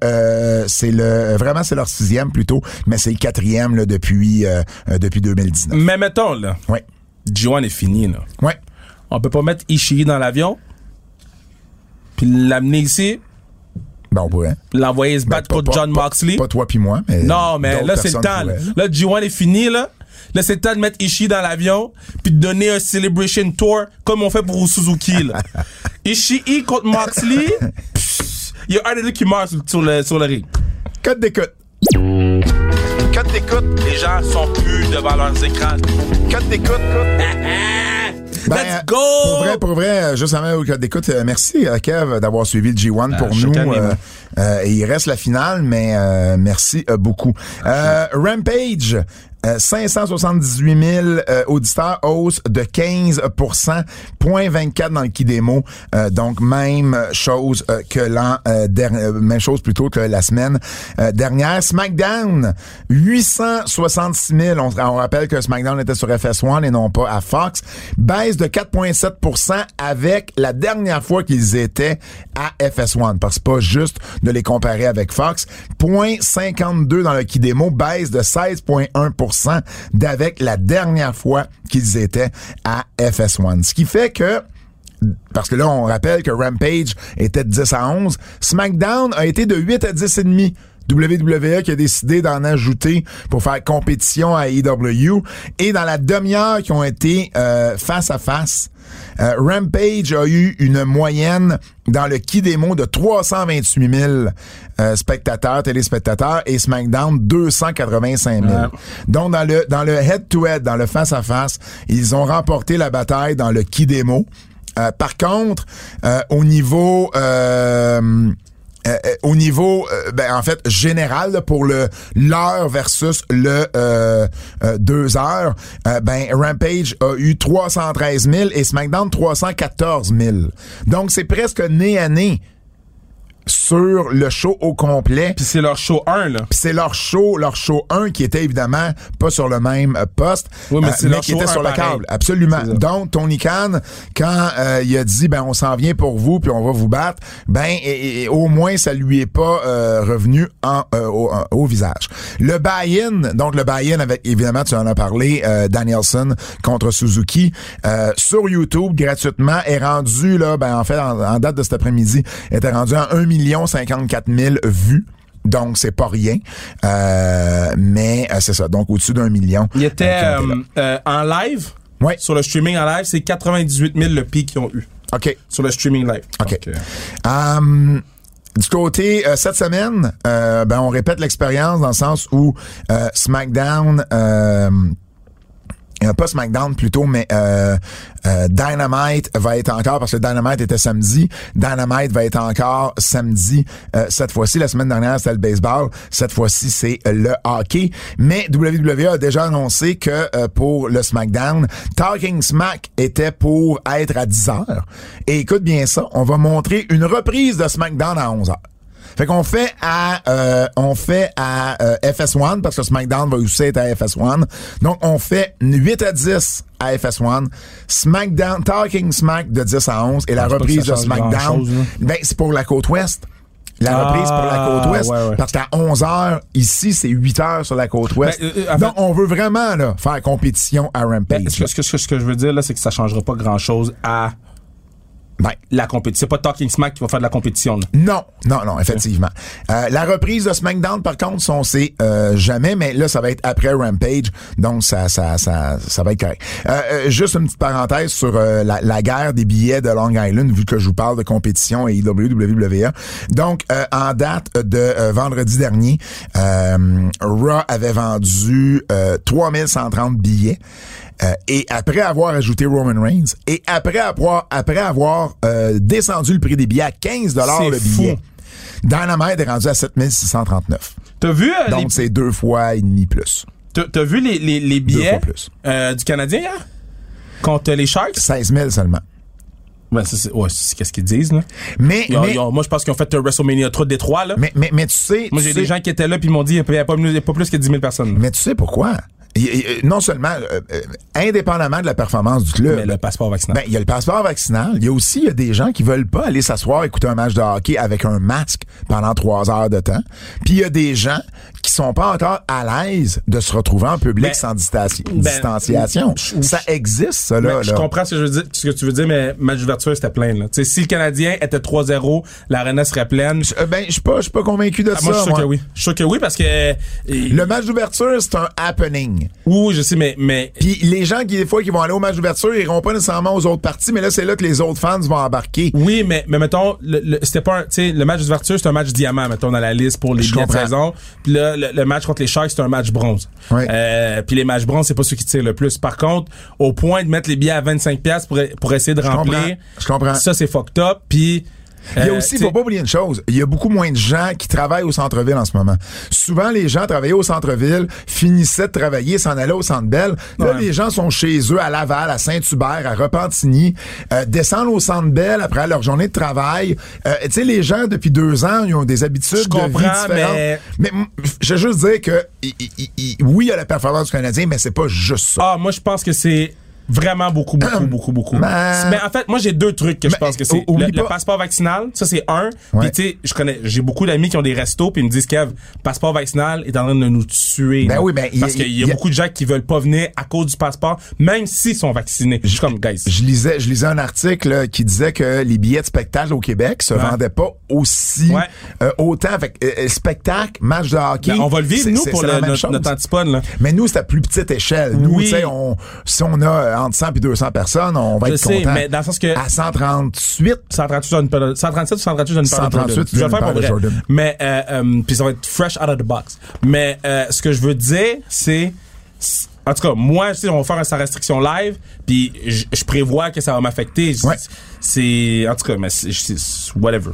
c'est le vraiment c'est leur sixième plutôt, mais c'est le quatrième là, depuis euh, euh, depuis 2019. mais mettons là, Ouais, G1 est fini là. ouais. On peut pas mettre Ishii dans l'avion puis l'amener ici, Ben on pourrait. l'envoyer se battre Ben, contre pas- John pas- Moxley? Pas toi puis moi, mais Non, mais là, c'est le temps. Là, pourraient. Là, G1 est fini, là. Là, c'est le temps de mettre Ishii dans l'avion, puis de donner un Celebration Tour, comme on fait pour Suzuki, là. *laughs* Ishii contre Moxley, il y a un des deux qui meurt sur, sur le, sur le ring. Code d'écoute. Code d'écoute. Les gens sont plus devant leurs écrans. Code d'écoute. *laughs* Ben, Let's euh, go! Pour vrai, pour vrai, euh, juste avant d'écoute, euh, merci euh, Kev d'avoir suivi le G1 pour chaque nous. euh, euh, il reste la finale, mais euh, merci beaucoup. Euh, Rampage. Euh, 578 000 euh, auditeurs, hausse de 15% point 24 dans le qui démo. Euh, donc, même chose euh, que l'an euh, dernier, euh, même chose plutôt que la semaine euh, dernière. SmackDown, 866 000. On, on rappelle que SmackDown était sur FS1 et non pas à Fox. Baisse de 4,7% avec la dernière fois qu'ils étaient à FS1. Parce que pas juste de les comparer avec Fox. Point 52 dans le qui démo, baisse de 16,1 d'avec la dernière fois qu'ils étaient à FS1. Ce qui fait que parce que là, on rappelle que Rampage était de 10 à 11. SmackDown a été de 8 à 10 et demi. WWE qui a décidé d'en ajouter pour faire compétition à AEW. Et dans la demi-heure qui ont été euh, face à face, euh, Rampage a eu une moyenne dans le qui démo de 328 000 euh, spectateurs, téléspectateurs, et SmackDown 285 000. Ouais. Donc dans le dans le head-to-head, dans le face-à-face, ils ont remporté la bataille dans le qui démo. Euh, par contre, euh, au niveau euh, euh, au niveau euh, ben, en fait général pour le l'heure versus le euh, euh, deux heures ben Rampage a eu 313 000 et SmackDown 314 000 donc c'est presque nez à nez sur le show au complet Puis c'est leur show 1, là. puis c'est leur show, leur show 1 qui était évidemment pas sur le même euh, poste, Oui, mais c'est leur qui était 1 sur le câble. Absolument. Donc Tony Khan, quand euh, il a dit ben on s'en vient pour vous puis on va vous battre, ben et- et au moins ça lui est pas euh, revenu en, euh, au, en- au visage. Le buy-in, donc le buy-in avec évidemment tu en as parlé, euh, Danielson contre Suzuki euh, sur YouTube gratuitement est rendu là, ben en fait en, en date de cet après-midi était rendu à 1 54 000 vues. Donc, c'est pas rien. Euh, mais euh, c'est ça. Donc, au-dessus d'un million. Il était euh, euh, en live? Ouais. Sur le streaming en live, c'est 98 000 le pic qu'ils ont eu. OK. Sur le streaming live. OK. Donc, Um, du côté, euh, cette semaine, euh, ben, on répète l'expérience dans le sens où euh, SmackDown... Pas SmackDown plutôt, mais euh, euh, Dynamite va être encore, parce que Dynamite était samedi, Dynamite va être encore samedi euh, cette fois-ci. La semaine dernière, c'était le baseball. Cette fois-ci, c'est le hockey. Mais WWE a déjà annoncé que euh, pour le SmackDown, Talking Smack était pour être à 10 heures. Et écoute bien ça, on va montrer une reprise de SmackDown à 11 heures. Fait qu'on fait à euh, on fait à euh, FS1 parce que SmackDown va aussi être à FS1. Donc on fait 8 à 10 à FS1, SmackDown Talking Smack de 10 à 11 et la pas reprise de SmackDown ben c'est pour la côte ouest. La Ah, reprise pour la côte ouest ouais, ouais. parce qu'à 11 heures ici c'est 8 heures sur la côte ouest. Ben, euh, euh, Donc fait- on veut vraiment là faire compétition à Rampage. ben, ce, que, ce, que, ce que- ce que je veux dire, là, c'est que ça changera pas grand-chose à Ben, la compétition. C'est pas Talking Smack qui va faire de la compétition. là. Non, non, non, effectivement. Euh, la reprise de SmackDown, par contre, on sait euh, jamais, mais là, ça va être après Rampage, donc ça, ça, ça, ça va être correct. Euh, euh, juste une petite parenthèse sur euh, la, la guerre des billets de Long Island, vu que je vous parle de compétition et WWE. Donc, euh, en date de vendredi dernier, euh, Raw avait vendu euh, 3130 billets. Euh, et après avoir ajouté Roman Reigns et après avoir après avoir euh, descendu le prix des billets à 15 dollars le fou. billet. Dynamite est rendu à 7639. T'as vu, euh, Donc les, c'est deux fois et demi plus. t'as, vu les, les, billets plus. du Canadien hier? Contre les Sharks? 16 000 seulement. Ben, c'est, ouais, c'est qu'est-ce qu'ils disent, là. Mais Ils ont- mais, ils ont- moi, je pense qu'ils ont fait un WrestleMania 3 Détroit, là. mais, mais mais tu sais moi, j'ai des gens qui étaient là puis ils m'ont dit qu'il n'y a pas, il plus que 10 000 personnes. mais tu sais pourquoi? Il- il- non seulement euh, euh, indépendamment de la performance du club. Mais le passeport vaccinal. Ben, il y a le passeport vaccinal. Il y a aussi il y a des gens qui veulent pas aller s'asseoir écouter un match de hockey avec un masque pendant trois heures de temps. Puis il y a des gens qui sont pas encore à l'aise de se retrouver en public Ben, sans ben, distanciation. je- ça existe, ça, là. Mais je comprends ce que, je veux dire, ce que tu veux dire, mais match d'ouverture, c'était plein. Là. Tu sais, si le Canadien était 3-0, l'arena serait pleine. Euh, Ben, je suis pas, je suis pas convaincu de Ah, ça. moi, je suis sûr que oui. Je suis sûr que oui, parce que... euh, Le match d'ouverture, c'est un happening. Oui, je sais, mais... mais Puis les gens qui, des fois, qui vont aller au match d'ouverture, ils iront pas nécessairement aux autres parties, mais là, c'est là que les autres fans vont embarquer. oui, mais, mais mettons, le, le- c'était pas un, tu sais, le match d'ouverture, c'est un match diamant, mettons, dans la liste pour les Je billets de comprends. saison. Puis là, le, le match contre les Sharks, c'est un match bronze. Euh, puis les matchs bronze, c'est pas ceux qui tirent le plus. Par contre, au point de mettre les billets à 25$ pour, pour essayer de remplir, comprends. Je comprends. ça, c'est fucked up. Puis Il y a Euh, aussi, t'sais- faut pas oublier une chose, il y a beaucoup moins de gens qui travaillent au centre-ville en ce moment. Souvent, les gens travaillaient au centre-ville, finissaient de travailler, s'en allaient au centre Bell. Là, Ouais. les gens sont chez eux à Laval, à Saint-Hubert, à Repentigny, euh, descendent au centre Bell après leur journée de travail. Euh, tu sais, les gens, depuis deux ans, ils ont des habitudes Je de vie différentes. mais- Mais je veux juste dire que, oui, il y a la performance du Canadien, mais c'est pas juste ça. Ah, moi, je pense que c'est vraiment beaucoup, beaucoup, *clears throat* beaucoup, beaucoup. Ben- Mais en fait, moi, j'ai deux trucs que je pense que c'est. Le, le pas- passeport vaccinal, ça, c'est un. Ouais. Puis, tu sais, je connais, j'ai beaucoup d'amis qui ont des restos, puis ils me disent, Kev, passeport vaccinal est en train de nous tuer. Ben oui, ben, Parce qu'il y, y a beaucoup de gens qui veulent pas venir à cause du passeport, même s'ils sont vaccinés. Je suis comme, guys. Je lisais, je lisais un article là, qui disait que les billets de spectacle au Québec se vendaient pas aussi Ouais. euh, autant. Fait que, euh, spectacle, match de hockey. Ben, on va le vivre, nous, pour le- notre, notre antipode, là. Mais nous, c'est à plus petite échelle. Nous, Oui. tu sais, on, si on a euh, entre 100 et 200 personnes, on va Je être sais, content. mais dans le sens que- À 138, 138 Jordan Peele- 137 ou 138 Jordan Peele 138, Jordan. Je vais le faire pour vrai. Jordan. Mais euh, euh, puis ça va être fresh out of the box. Mais euh, ce que je veux dire, c'est en tout cas, moi, je sais, on va faire un sans restriction live, puis je je prévois que ça va m'affecter. Je- Ouais. C'est en tout cas, mais c'est- whatever.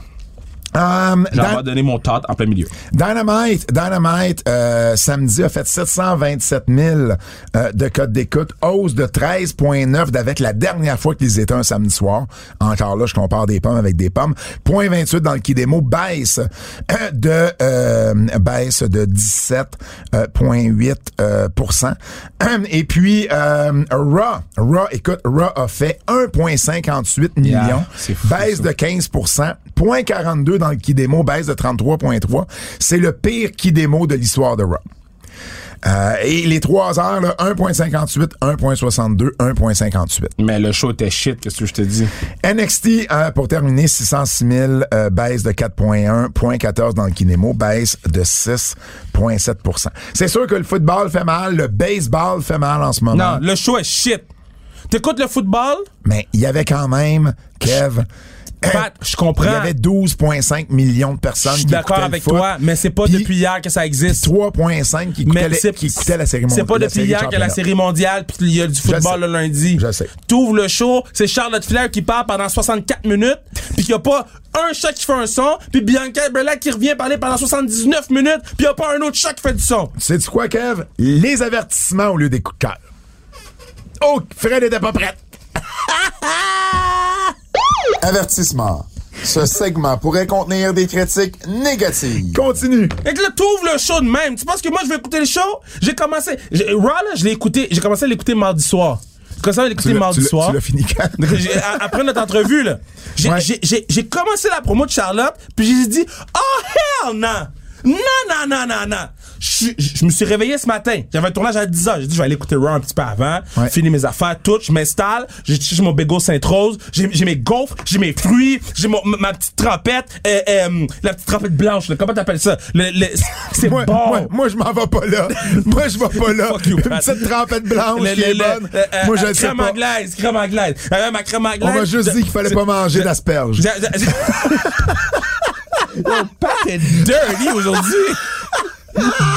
Um, J'en vais donner mon thought en plein milieu. Dynamite, Dynamite, euh, samedi a fait 727 000 euh, de codes d'écoute, hausse de 13,9 d'avec la dernière fois qu'ils étaient un samedi soir. Encore là, je compare des pommes avec des pommes. Point 28 dans le qui démo baisse euh, de euh, baisse de 17,8 euh, pourcent. *clears throat* Et puis euh, Raw, Raw, écoute, Raw a fait 1,58 millions, c'est fou, baisse de 15 Point 42 dans le qui démo, baisse de 33.3. C'est le pire qui démo de l'histoire de Raw. Euh, et les trois heures, là, 1.58, 1.62, 1.58. Mais le show était shit, qu'est-ce que je te dis? NXT, euh, pour terminer, 606 000, euh, baisse de 4.1, 0.14 dans le Kinemo, baisse de 6.7% C'est sûr que le football fait mal, le baseball fait mal en ce moment. Non, le show est shit. T'écoutes le football? Mais il y avait quand même, Kev... Pat, *coughs* je comprends. Il y avait 12,5 millions de personnes Je suis d'accord avec foot. toi, mais c'est pas Puis- depuis hier que ça existe. 3.5 qui c'est qui écoutaient la série C'est mondiale. pas la depuis hier qu'il y a la série mondiale puis il y a du football le lundi. Je sais. T'ouvres le show, c'est Charlotte Flair qui parle pendant 64 minutes puis qu'il y a pas un chat qui fait un son puis Bianca Belair qui revient parler pendant 79 minutes puis il y a pas un autre chat qui fait du son. Sais-tu quoi, Kev? Les avertissements au lieu des coups de cœur. Oh, Fred était pas prête. *laughs* Avertissement. Ce segment pourrait contenir des critiques négatives. Continue. Et que là, t'ouvres le show de même. Tu penses que moi, je vais écouter le show? J'ai commencé... Raw, là, je l'ai écouté... J'ai commencé à l'écouter mardi soir. J'ai commencé à l'écouter mardi tu soir. Tu l'as fini quand? Après notre entrevue, là, j'ai, Ouais. commencé la promo de Charlotte, puis j'ai dit, oh hell no! Non, non, non, non, non! Je, je- je me suis réveillé ce matin. J'avais un tournage à 10h. J'ai dit, je vais aller écouter Raw un petit peu avant. Ouais. Finir mes affaires, tout. Je m'installe. J'ai mon bagel Sainte-Rose. J'ai, mes gaufres. J'ai mes fruits. J'ai ma petite trompette. Euh, euh, la petite trompette blanche. là. Comment t'appelles ça? Le, le- c'est bon. moi, moi, je m'en vais pas là. *laughs* moi, je vais pas là. You, Une petite trempette blanche Le- qui est bonne. le- euh, moi, je euh, le sais crème pas. anglaise, crème anglaise. Euh, ma crème anglaise. On m'a juste dit qu'il fallait pas manger d'asperges. Yo, Pat est dirty aujourd'hui.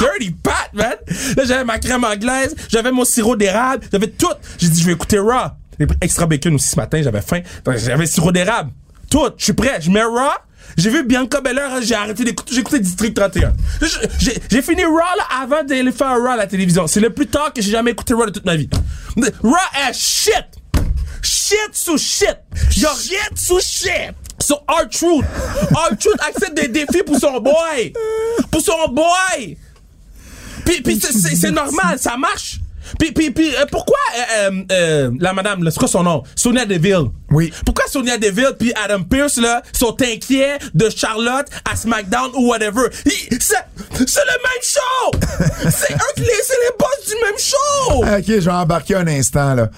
dirty Pat, man. Là, j'avais ma crème anglaise, j'avais mon sirop d'érable, j'avais tout. J'ai dit, je vais écouter Raw. J'ai pris extra bacon aussi ce matin, j'avais faim. J'avais sirop d'érable. Tout. Je suis prêt. Je mets Raw. J'ai vu Bianca Belair, j'ai arrêté d'écouter, j'ai écouté District 31. Je- J'ai fini Raw avant d'aller faire Raw à la télévision. C'est le plus tard que j'ai jamais écouté Raw de toute ma vie. Raw est shit! Shit sous shit! Y'a shit sous shit! Sur R-Truth! R-Truth accepte des défis pour son boy! Pour son boy! Puis, puis c'est- normal, ça marche! Puis, puis, puis euh, pourquoi euh, euh, euh, la madame, c'est quoi son nom? Sonia Deville. Oui. Pourquoi Sonia Deville puis Adam Pearce là sont inquiets de Charlotte à SmackDown ou whatever? C'est c'est le même show! c'est les, c'est les boss du même show! Ok, je vais embarquer un instant, là.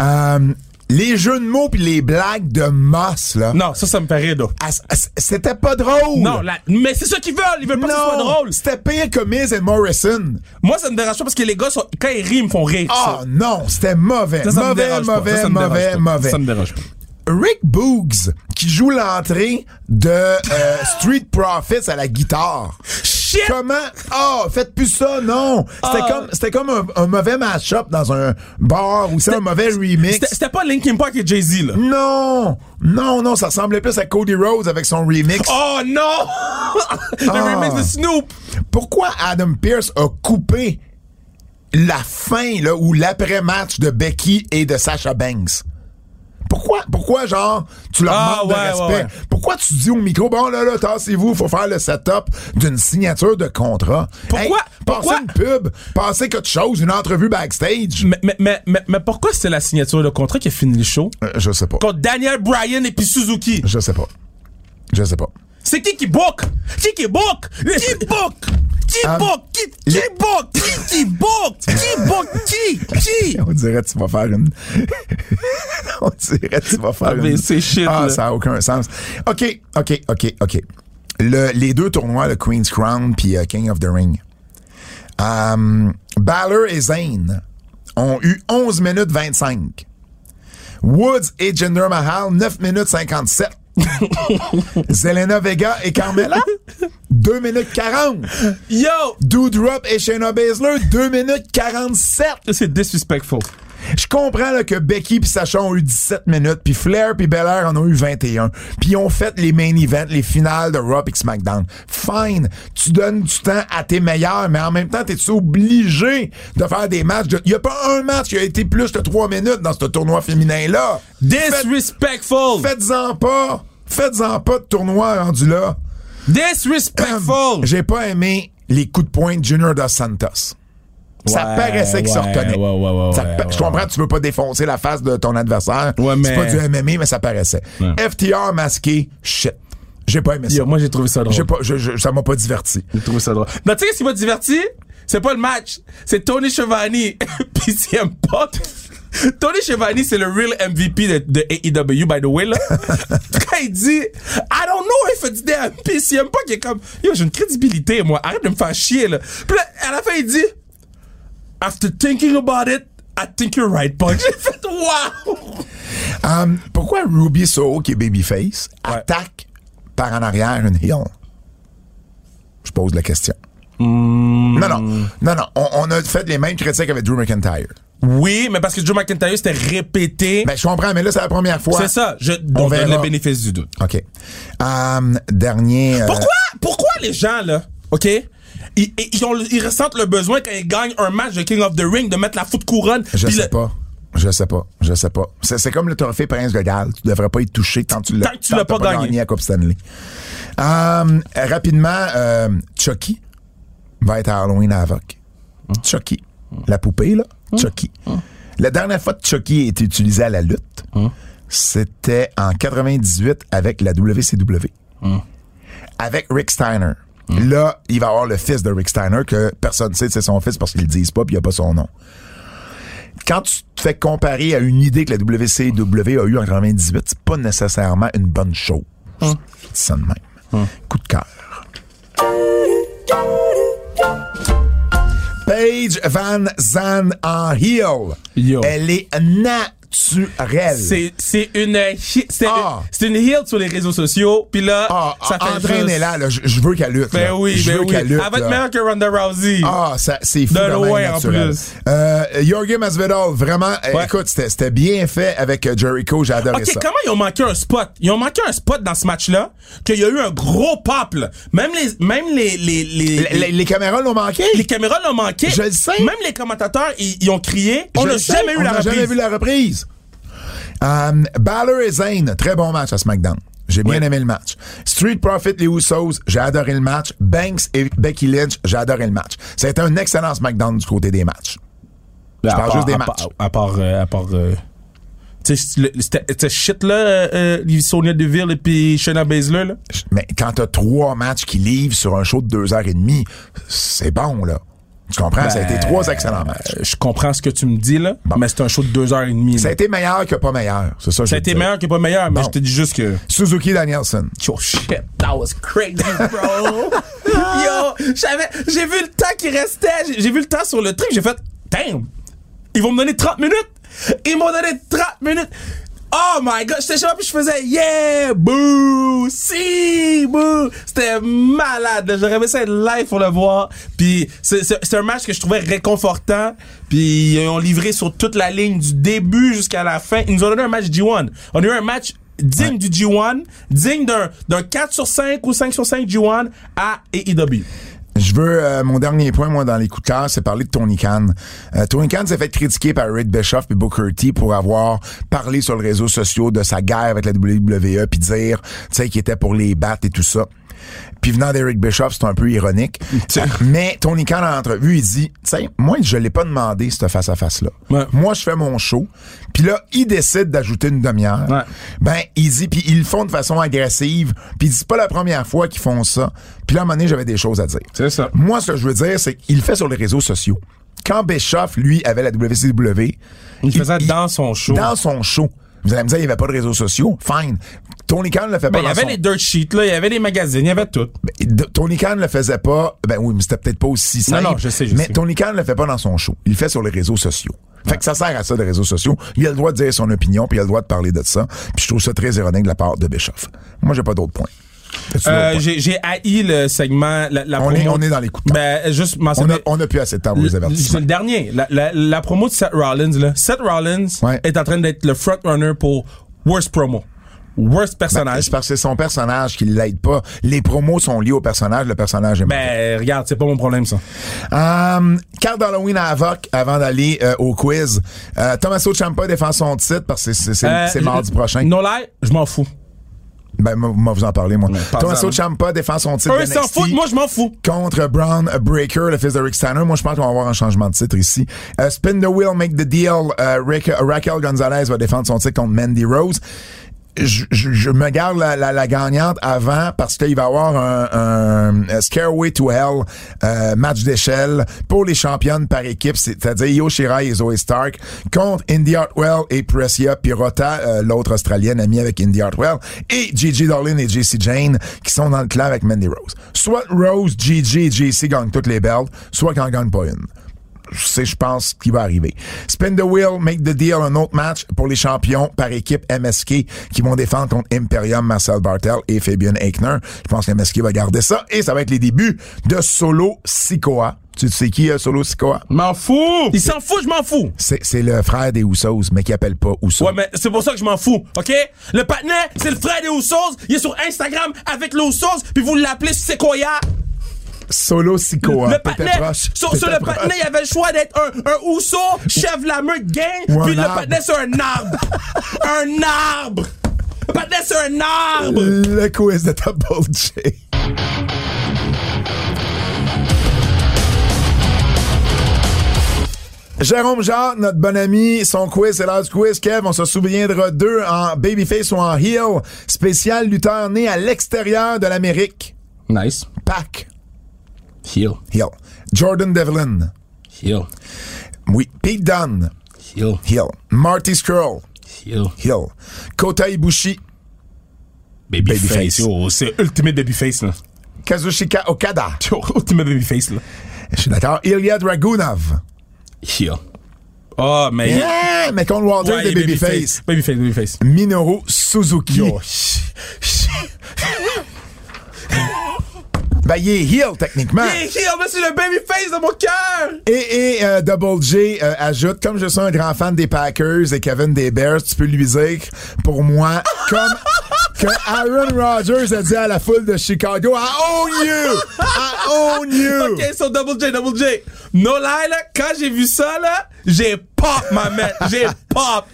Euh, les jeux de mots puis les blagues de Moss, là. Non, ça, ça me fait rire, là. ah, C'était pas drôle. Non, la- mais c'est ça qu'ils veulent. Ils veulent pas que ce soit drôle. C'était pire que Miz et Morrison. Moi, ça me dérange pas parce que les gars, sont, quand ils rient, ils me font rire. Ah ça. non, c'était mauvais. Ça, ça me mauvais, mauvais, Ça, mauvais, mauvais. Ça me dérange pas. Rick Boogs, qui joue l'entrée de euh, Street Profits à la guitare. *laughs* shit! Comment? Ah, faites plus ça, non. C'était Ah. comme, c'était comme un, un mauvais match-up dans un bar ou c'est un mauvais remix. C'était c'était pas Linkin Park et Jay-Z, là. Non! Non, non, ça ressemblait plus à Cody Rhodes avec son remix. Oh non! *laughs* le Ah. remix de Snoop! Pourquoi Adam Pierce a coupé la fin, là, ou l'après-match de Becky et de Sasha Banks? Pourquoi, pourquoi, genre, tu leur Ah, manques de respect? ouais, ouais. Pourquoi tu dis au micro, bon, là, là, tassez-vous, faut faire le setup d'une signature de contrat? Pourquoi- pourquoi- Passez une pub, passez quelque chose, une entrevue backstage. Mais, mais, mais, mais, mais pourquoi c'est la signature de contrat qui a fini le show? Euh, je sais pas. Contre Daniel Bryan et puis Suzuki. Je sais pas. Je sais pas. C'est qui qui book? Qui qui book? Qui book? Qui Um, book? Qui, qui les- book? Qui qui book? Qui *laughs* book? Qui? Qui? On dirait que tu vas faire une. *laughs* On dirait que tu vas faire Ah, mais une. c'est shit, Ah, là. ça n'a aucun sens. OK, OK, OK, OK. Le, les deux tournois, le Queen's Crown puis euh, King of the Ring. Um, Balor et Zayn ont eu 11 minutes 25. Woods et Jinder Mahal, 9 minutes 57. *laughs* Zelena Vega et Carmella, 2 minutes 40. Yo! Doudrop et Shayna Baszler, 2 minutes 47. C'est disrespectful. Je comprends là, que Becky puis Sacha ont eu 17 minutes, puis Flair puis Belair en ont eu 21. Puis ils ont fait les main events, les finales de Raw et SmackDown. Fine, tu donnes du temps à tes meilleurs, mais en même temps, t'es obligé de faire des matchs. Il y a pas un match qui a été plus de 3 minutes dans ce tournoi féminin-là. Disrespectful! Faites-en pas. Faites-en pas de tournoi rendu là. Disrespectful! J'ai pas aimé les coups de poing de Junior Dos Santos. Ça Ouais, paraissait qu'il se ouais, retenait. ouais, ouais, ouais, Ça ouais, pa- je comprends, tu veux pas défoncer la face de ton adversaire. Ouais, C'est mais- pas du MMA, mais ça paraissait. FTR masqué, shit. J'ai pas aimé ça. Yo, moi, j'ai trouvé ça drôle. J'ai pas, je- je- ça m'a pas diverti. J'ai trouvé ça drôle. Non, tu sais ce qui m'a diverti? C'est pas le match. C'est Tony Schiavone *laughs* pis CM Punk. *laughs* Tony Schiavone, c'est le real MVP de, de AEW, by the way, là. *laughs* Quand il dit, I don't know if it's them. Pis CM Punk est comme, yo, j'ai une crédibilité, moi. Arrête de me faire chier, là. Puis là, à la fin, il dit, After thinking about it, I think you're right, Punk. J'ai fait, wow! Um, pourquoi Ruby Soho, qui est babyface, attaque par en arrière une heel? Je pose la question. Hmm. Non, non. Non, non. On, on a fait les mêmes critiques avec Drew McIntyre. Oui, mais parce que Joe McIntyre, c'était répété. Ben, je comprends, mais là, c'est la première fois. c'est ça. Je, On on donne verra. le bénéfice du doute. OK. Um, dernier... euh, Pourquoi, pourquoi les gens, là, OK? Ils, ils, ils ont, ils ressentent le besoin quand ils gagnent un match de King of the Ring de mettre la foot couronne. Je sais le- pas. Je sais pas. Je sais pas. C'est, comme le trophée Prince de Galles. Tu devrais pas y toucher tant que tu l'as, Tant que tu l'as pas gagné. à Coupe Stanley. Um, rapidement, euh, Chucky va être à Halloween à Avoc. Chucky. La poupée, là. Chucky. La dernière fois que Chucky a été utilisé à la lutte, c'était en 98 avec la WCW. Avec Rick Steiner. Là, il va avoir le fils de Rick Steiner que personne ne sait que c'est son fils parce qu'ils le disent pas puis il n'y a pas son nom quand tu te fais comparer à une idée que la WCW a eue en 98, c'est pas nécessairement une bonne chose. Je dis ça de même. Coup de cœur. Paige Van Zandt en heel. Yo. Elle est naturelle. C'est, c'est une, hi- c'est, Ah. c'est une heel sur les réseaux sociaux. Puis là, Ah, ça fait entraînez juste- là, là. Je, veux qu'elle lutte. Ben là. oui, je ben veux oui. qu'elle lutte. Elle va être meilleure que Ronda Rousey. Ah, ça, c'est fou. De loin, en naturel. plus. Euh, Jorge Masvidal, vraiment, Ouais. écoute, c'était c'était bien fait avec euh, Jericho, j'ai adoré OK, ça. comment ils ont manqué un spot? Ils ont manqué un spot dans ce match-là, qu'il y a eu un gros pop, là. Même les, même les, les, les, Les, les- les caméras l'ont manqué? les caméras l'ont manqué. Je le sais. Même les commentateurs, ils, ils ont crié. On n'a jamais eu on la n'a reprise. jamais vu la reprise. Um, Balor et Zayn, très bon match à SmackDown. J'ai bien aimé le match. Street Profit, les Usos, j'ai adoré le match. Banks et Becky Lynch, j'ai adoré le match. C'était un excellent SmackDown du côté des matchs. Je parle part- juste des à matchs. À part, euh, à part, euh, c'était c'était shit là, euh, euh, Sonia Deville et puis Shayna Baszler là. Mais quand t'as trois matchs qui livrent sur un show de deux heures et demie, c'est bon, là. Tu comprends? ça a été trois excellents matchs. Euh, Je comprends ce que tu me dis là, Bon. mais c'est un show de deux heures et demie. Ça a là. été meilleur que pas meilleur. C'est ça, que Ça a été dire. meilleur que pas meilleur, mais Bon. je te dis juste que. Suzuki Danielson. Yo, shit, that was crazy, bro. *laughs* Yo, j'avais, j'ai vu le temps qui restait, j'ai, j'ai vu le temps sur le truc, j'ai fait, damn, ils vont me donner 30 minutes. Ils m'ont donné 30 minutes. Oh my god, j'étais chez moi puis je faisais yeah, boo, si, boo. C'était malade. J'aurais aimé ça être live pour le voir. Puis c'est un match que je trouvais réconfortant. Puis ils ont livré sur toute la ligne du début jusqu'à la fin. Ils nous ont donné un match G1. On a eu un match digne du G1, digne d'un d'un 4 sur 5 ou 5 sur 5 G1 à AEW. Je veux, euh, mon dernier point, moi, dans les coups c'est parler de Tony Khan. Euh, Tony Khan s'est fait critiquer par Rick Bischoff et Booker T pour avoir parlé sur les réseaux sociaux de sa guerre avec la WWE puis dire, tu sais, qu'il était pour les battre et tout ça. Puis venant d'Eric Bischoff, c'est un peu ironique. Mais Tony Khan, en entrevue, il dit, tu sais, moi, je l'ai pas demandé, cette face-à-face-là. Ouais. Moi, je fais mon show. Puis là, il décide d'ajouter une demi-heure. Ouais. Ben, il dit, puis ils le font de façon agressive. Puis il c'est pas la première fois qu'ils font ça. Puis là, à un moment donné, j'avais des choses à dire. C'est ça. Moi, ce que je veux dire, c'est qu'il le fait sur les réseaux sociaux. Quand Bischoff, lui, avait la WCW, Il faisait dans son show. Dans son show. Vous allez me dire, il n'y avait pas de réseaux sociaux. Fine. Tony Khan le fait Ben, pas il y avait son... les dirt sheets, là, il y avait les magazines, il y avait tout. Ben, Tony Khan le faisait pas. Ben oui, mais c'était peut-être pas aussi simple. non, je sais, je mais sais. Tony Khan le fait pas dans son show. Il le fait sur les réseaux sociaux. Fait que ça sert à ça, les réseaux sociaux. Il a le droit de dire son opinion, puis il a le droit de parler de ça. Puis je trouve ça très ironique de la part de Bischoff. Moi, j'ai pas d'autres points. Euh, j'ai haï le segment, la, la On promo. est- on est dans les coups de. Ben, juste on, a, on a plus assez de temps pour les C'est avertissements. le dernier. La, la, la promo de Seth Rollins, là. Seth Rollins Ouais. est en train d'être le frontrunner pour worst promo. Worst Ben, personnage. c'est parce que c'est son personnage qui l'aide pas. Les promos sont liés au personnage, le personnage est mauvais. Ben, regarde, c'est pas mon problème, ça. Euh, carte d'Halloween à Avoc avant d'aller euh, au quiz. Euh, Tommaso Ciampa défend son titre parce que c'est Euh, mardi prochain. No lie, je m'en fous. Ben, moi, vous en parlez, moi. Tommaso. Ciampa défend son titre Eux s'en foutent, moi je m'en fous. contre Braun Breaker, le fils de Rick Steiner. Moi, je pense qu'on va avoir un changement de titre ici. Euh, Spin the Wheel, Make the Deal. Euh, Rick- Raquel Gonzalez va défendre son titre contre Mandy Rose. Je, je- me garde la, la, la gagnante avant parce qu'il va y avoir un, un, Scareway to Hell euh, match d'échelle pour les championnes par équipe, c'est-à-dire Io Shirai et Zoe Stark contre Indy Hartwell et Pressia Pirota, euh, l'autre australienne amie avec Indy Hartwell, et Gigi Dolin et JC Jane qui sont dans le clair avec Mandy Rose. Soit Rose, Gigi et JC gagnent toutes les belts, soit qu'en gagnent pas une c'est, je pense, ce qui va arriver. Spin the wheel, make the deal, un autre match pour les champions par équipe MSK qui vont défendre contre Imperium, Marcel Bartel et Fabian Eichner. Je pense que MSK va garder ça et ça va être les débuts de Solo Sikoa. Tu sais qui, euh, Solo Sikoa? M'en fous! Il s'en fout, je m'en fous! C'est, c'est le frère des Usos, mais qui appelle pas Usos. Ouais, mais c'est pour ça que je m'en fous, OK? Le patinet, c'est le frère des Usos. Il est sur Instagram avec les Usos, puis vous l'appelez Sequoia. Solo Sikoa. le T'étais patinet, proche. sur, le patinet, il y avait le choix d'être un, un Uso, chef de la meute gang, Ou puis le patinet, c'est un arbre. *laughs* un arbre! Le patinet, c'est un arbre! Le quiz de Double J. Jérôme Jacques, notre bon ami, son quiz, c'est l'heure du quiz. Kev, on se souviendra d'eux en Babyface ou en Heel, spécial lutteur né à l'extérieur de l'Amérique. Nice. Pac. Heal. Heel. Jordan Devlin. Heal. Oui. Pete Dunne. Heal. Heel. Marty Skrull. Heal. Heel. Kota Ibushi. Babyface. Yo, c'est ultimate babyface, là. Kazushika Okada. *laughs* Ultimate babyface, là. Je suis d'accord. Ilya Dragunov. Heal. Oh, mais... Yeah, mais contre Walter Ouais, de il est Babyface. Babyface, babyface. Minoru Suzuki. Yo. *laughs* Ben, il est heel, techniquement. Hey, heal, mais c'est le babyface de mon cœur! Et, et euh, Double J euh, ajoute, comme je suis un grand fan des Packers et Kevin des Bears, tu peux lui dire, pour moi, *laughs* comme que Aaron Rodgers a dit à la foule de Chicago, I own you! I own you! *laughs* Ok, so Double J, Double J. No lie, là, quand j'ai vu ça, là, j'ai pop, ma mère. J'ai pop.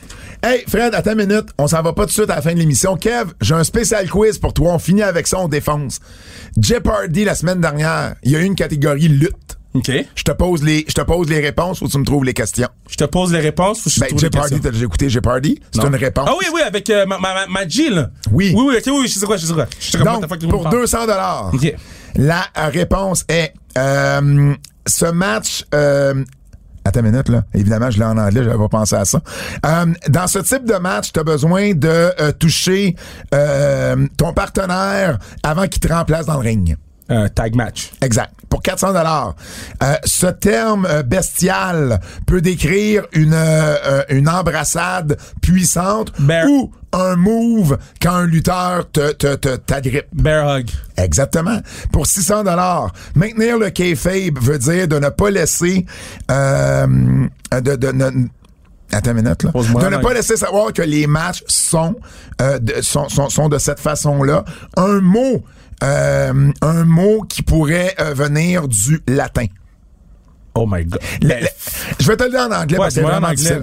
Hey, Fred, attends une minute. On s'en va pas tout de suite à la fin de l'émission. Kev, j'ai un spécial quiz pour toi. On finit avec ça, on défonce. Jeopardy, la semaine dernière, il y a eu une catégorie lutte. Ok. Je te pose les, je te pose les réponses ou tu me trouves les questions? Je te pose les réponses ou je te Ben, trouve les questions? t'as déjà écouté Jeopardy? C'est une réponse. Ah oui, oui, avec euh, ma, ma, ma Jill. Oui. Oui, oui, ok, oui, oui, je sais quoi, je sais quoi. Je sais Donc, pour tu me 200 dollars, Ok. la réponse est euh, ce match. Euh, Attends une minute, là. Évidemment, je l'ai en anglais, j'avais pas pensé à ça. Euh, dans ce type de match, tu as besoin de euh, toucher euh, ton partenaire avant qu'il te remplace dans le ring. Un tag match. Exact. Pour 400 dollars. ce terme euh, bestial peut décrire une euh, euh, une embrassade puissante Bear- ou un move quand un lutteur te te te t'agrippe. Bear hug. Exactement. Pour 600 dollars, maintenir le kayfabe veut dire de ne pas laisser euh, de, de, ne- Attends une minute, là. De ne pas laisser savoir que les matchs sont, euh, de, sont, sont, sont de cette façon-là. Un mot, euh, un mot qui pourrait euh, venir du latin. Oh my god. Le- le- je vais te le dire en anglais Ouais, parce que c'est vraiment anglais.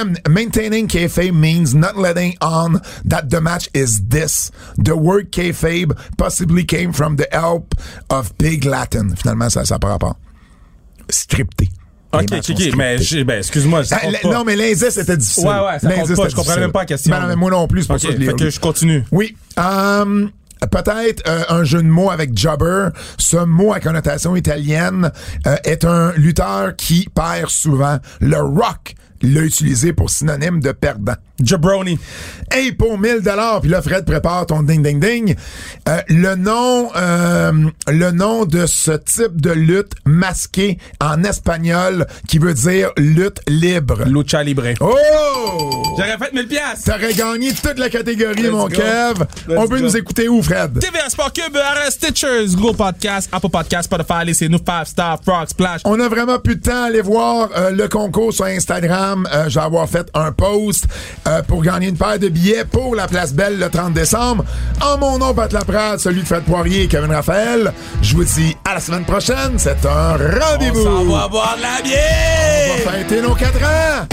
Um, maintaining kayfabe means not letting on that the match is this. The word kayfabe possibly came from the help of Big Latin. Finalement, ça, ça par rapport. Scripté. Ok, ok, ok, mais, ben, excuse-moi, Ah, non, mais l'indice était difficile. Ouais, ouais, ça compte pas, je comprenais difficile. même pas la question. Ben non, mais moi non plus, c'est pour Ok, ça que je fait que je continue. Oui. Euh, Peut-être euh, un jeu de mots avec jobber. Ce mot à connotation italienne euh, est un lutteur qui perd souvent. Le rock l'a utilisé pour synonyme de perdant. Jabroni. Hey, pour 1000 dollars, puis là, Fred, prépare ton ding ding ding. Euh, le nom, euh, le nom de ce type de lutte masqué en espagnol qui veut dire lutte libre. Lucha Libre. Oh! J'aurais fait 1000 pièces. T'aurais gagné toute la catégorie, Let's mon go. Kev. Let's On peut go. nous écouter où, Fred? TVA Sport Cube, RS Stitchers, Google Podcast, Apple Podcast, Spotify, laissez-nous 5 Star, Frog Splash. On a vraiment plus de temps à aller voir euh, le concours sur Instagram. Euh, je vais avoir fait un post euh, pour gagner une paire de billets pour la Place Belle le 30 décembre. En mon nom, Pat Laprade, celui de Fred Poirier et Kevin Raphaël. Je vous dis à la semaine prochaine. C'est un rendez-vous. On va boire de la bière. On va fêter nos quatre ans.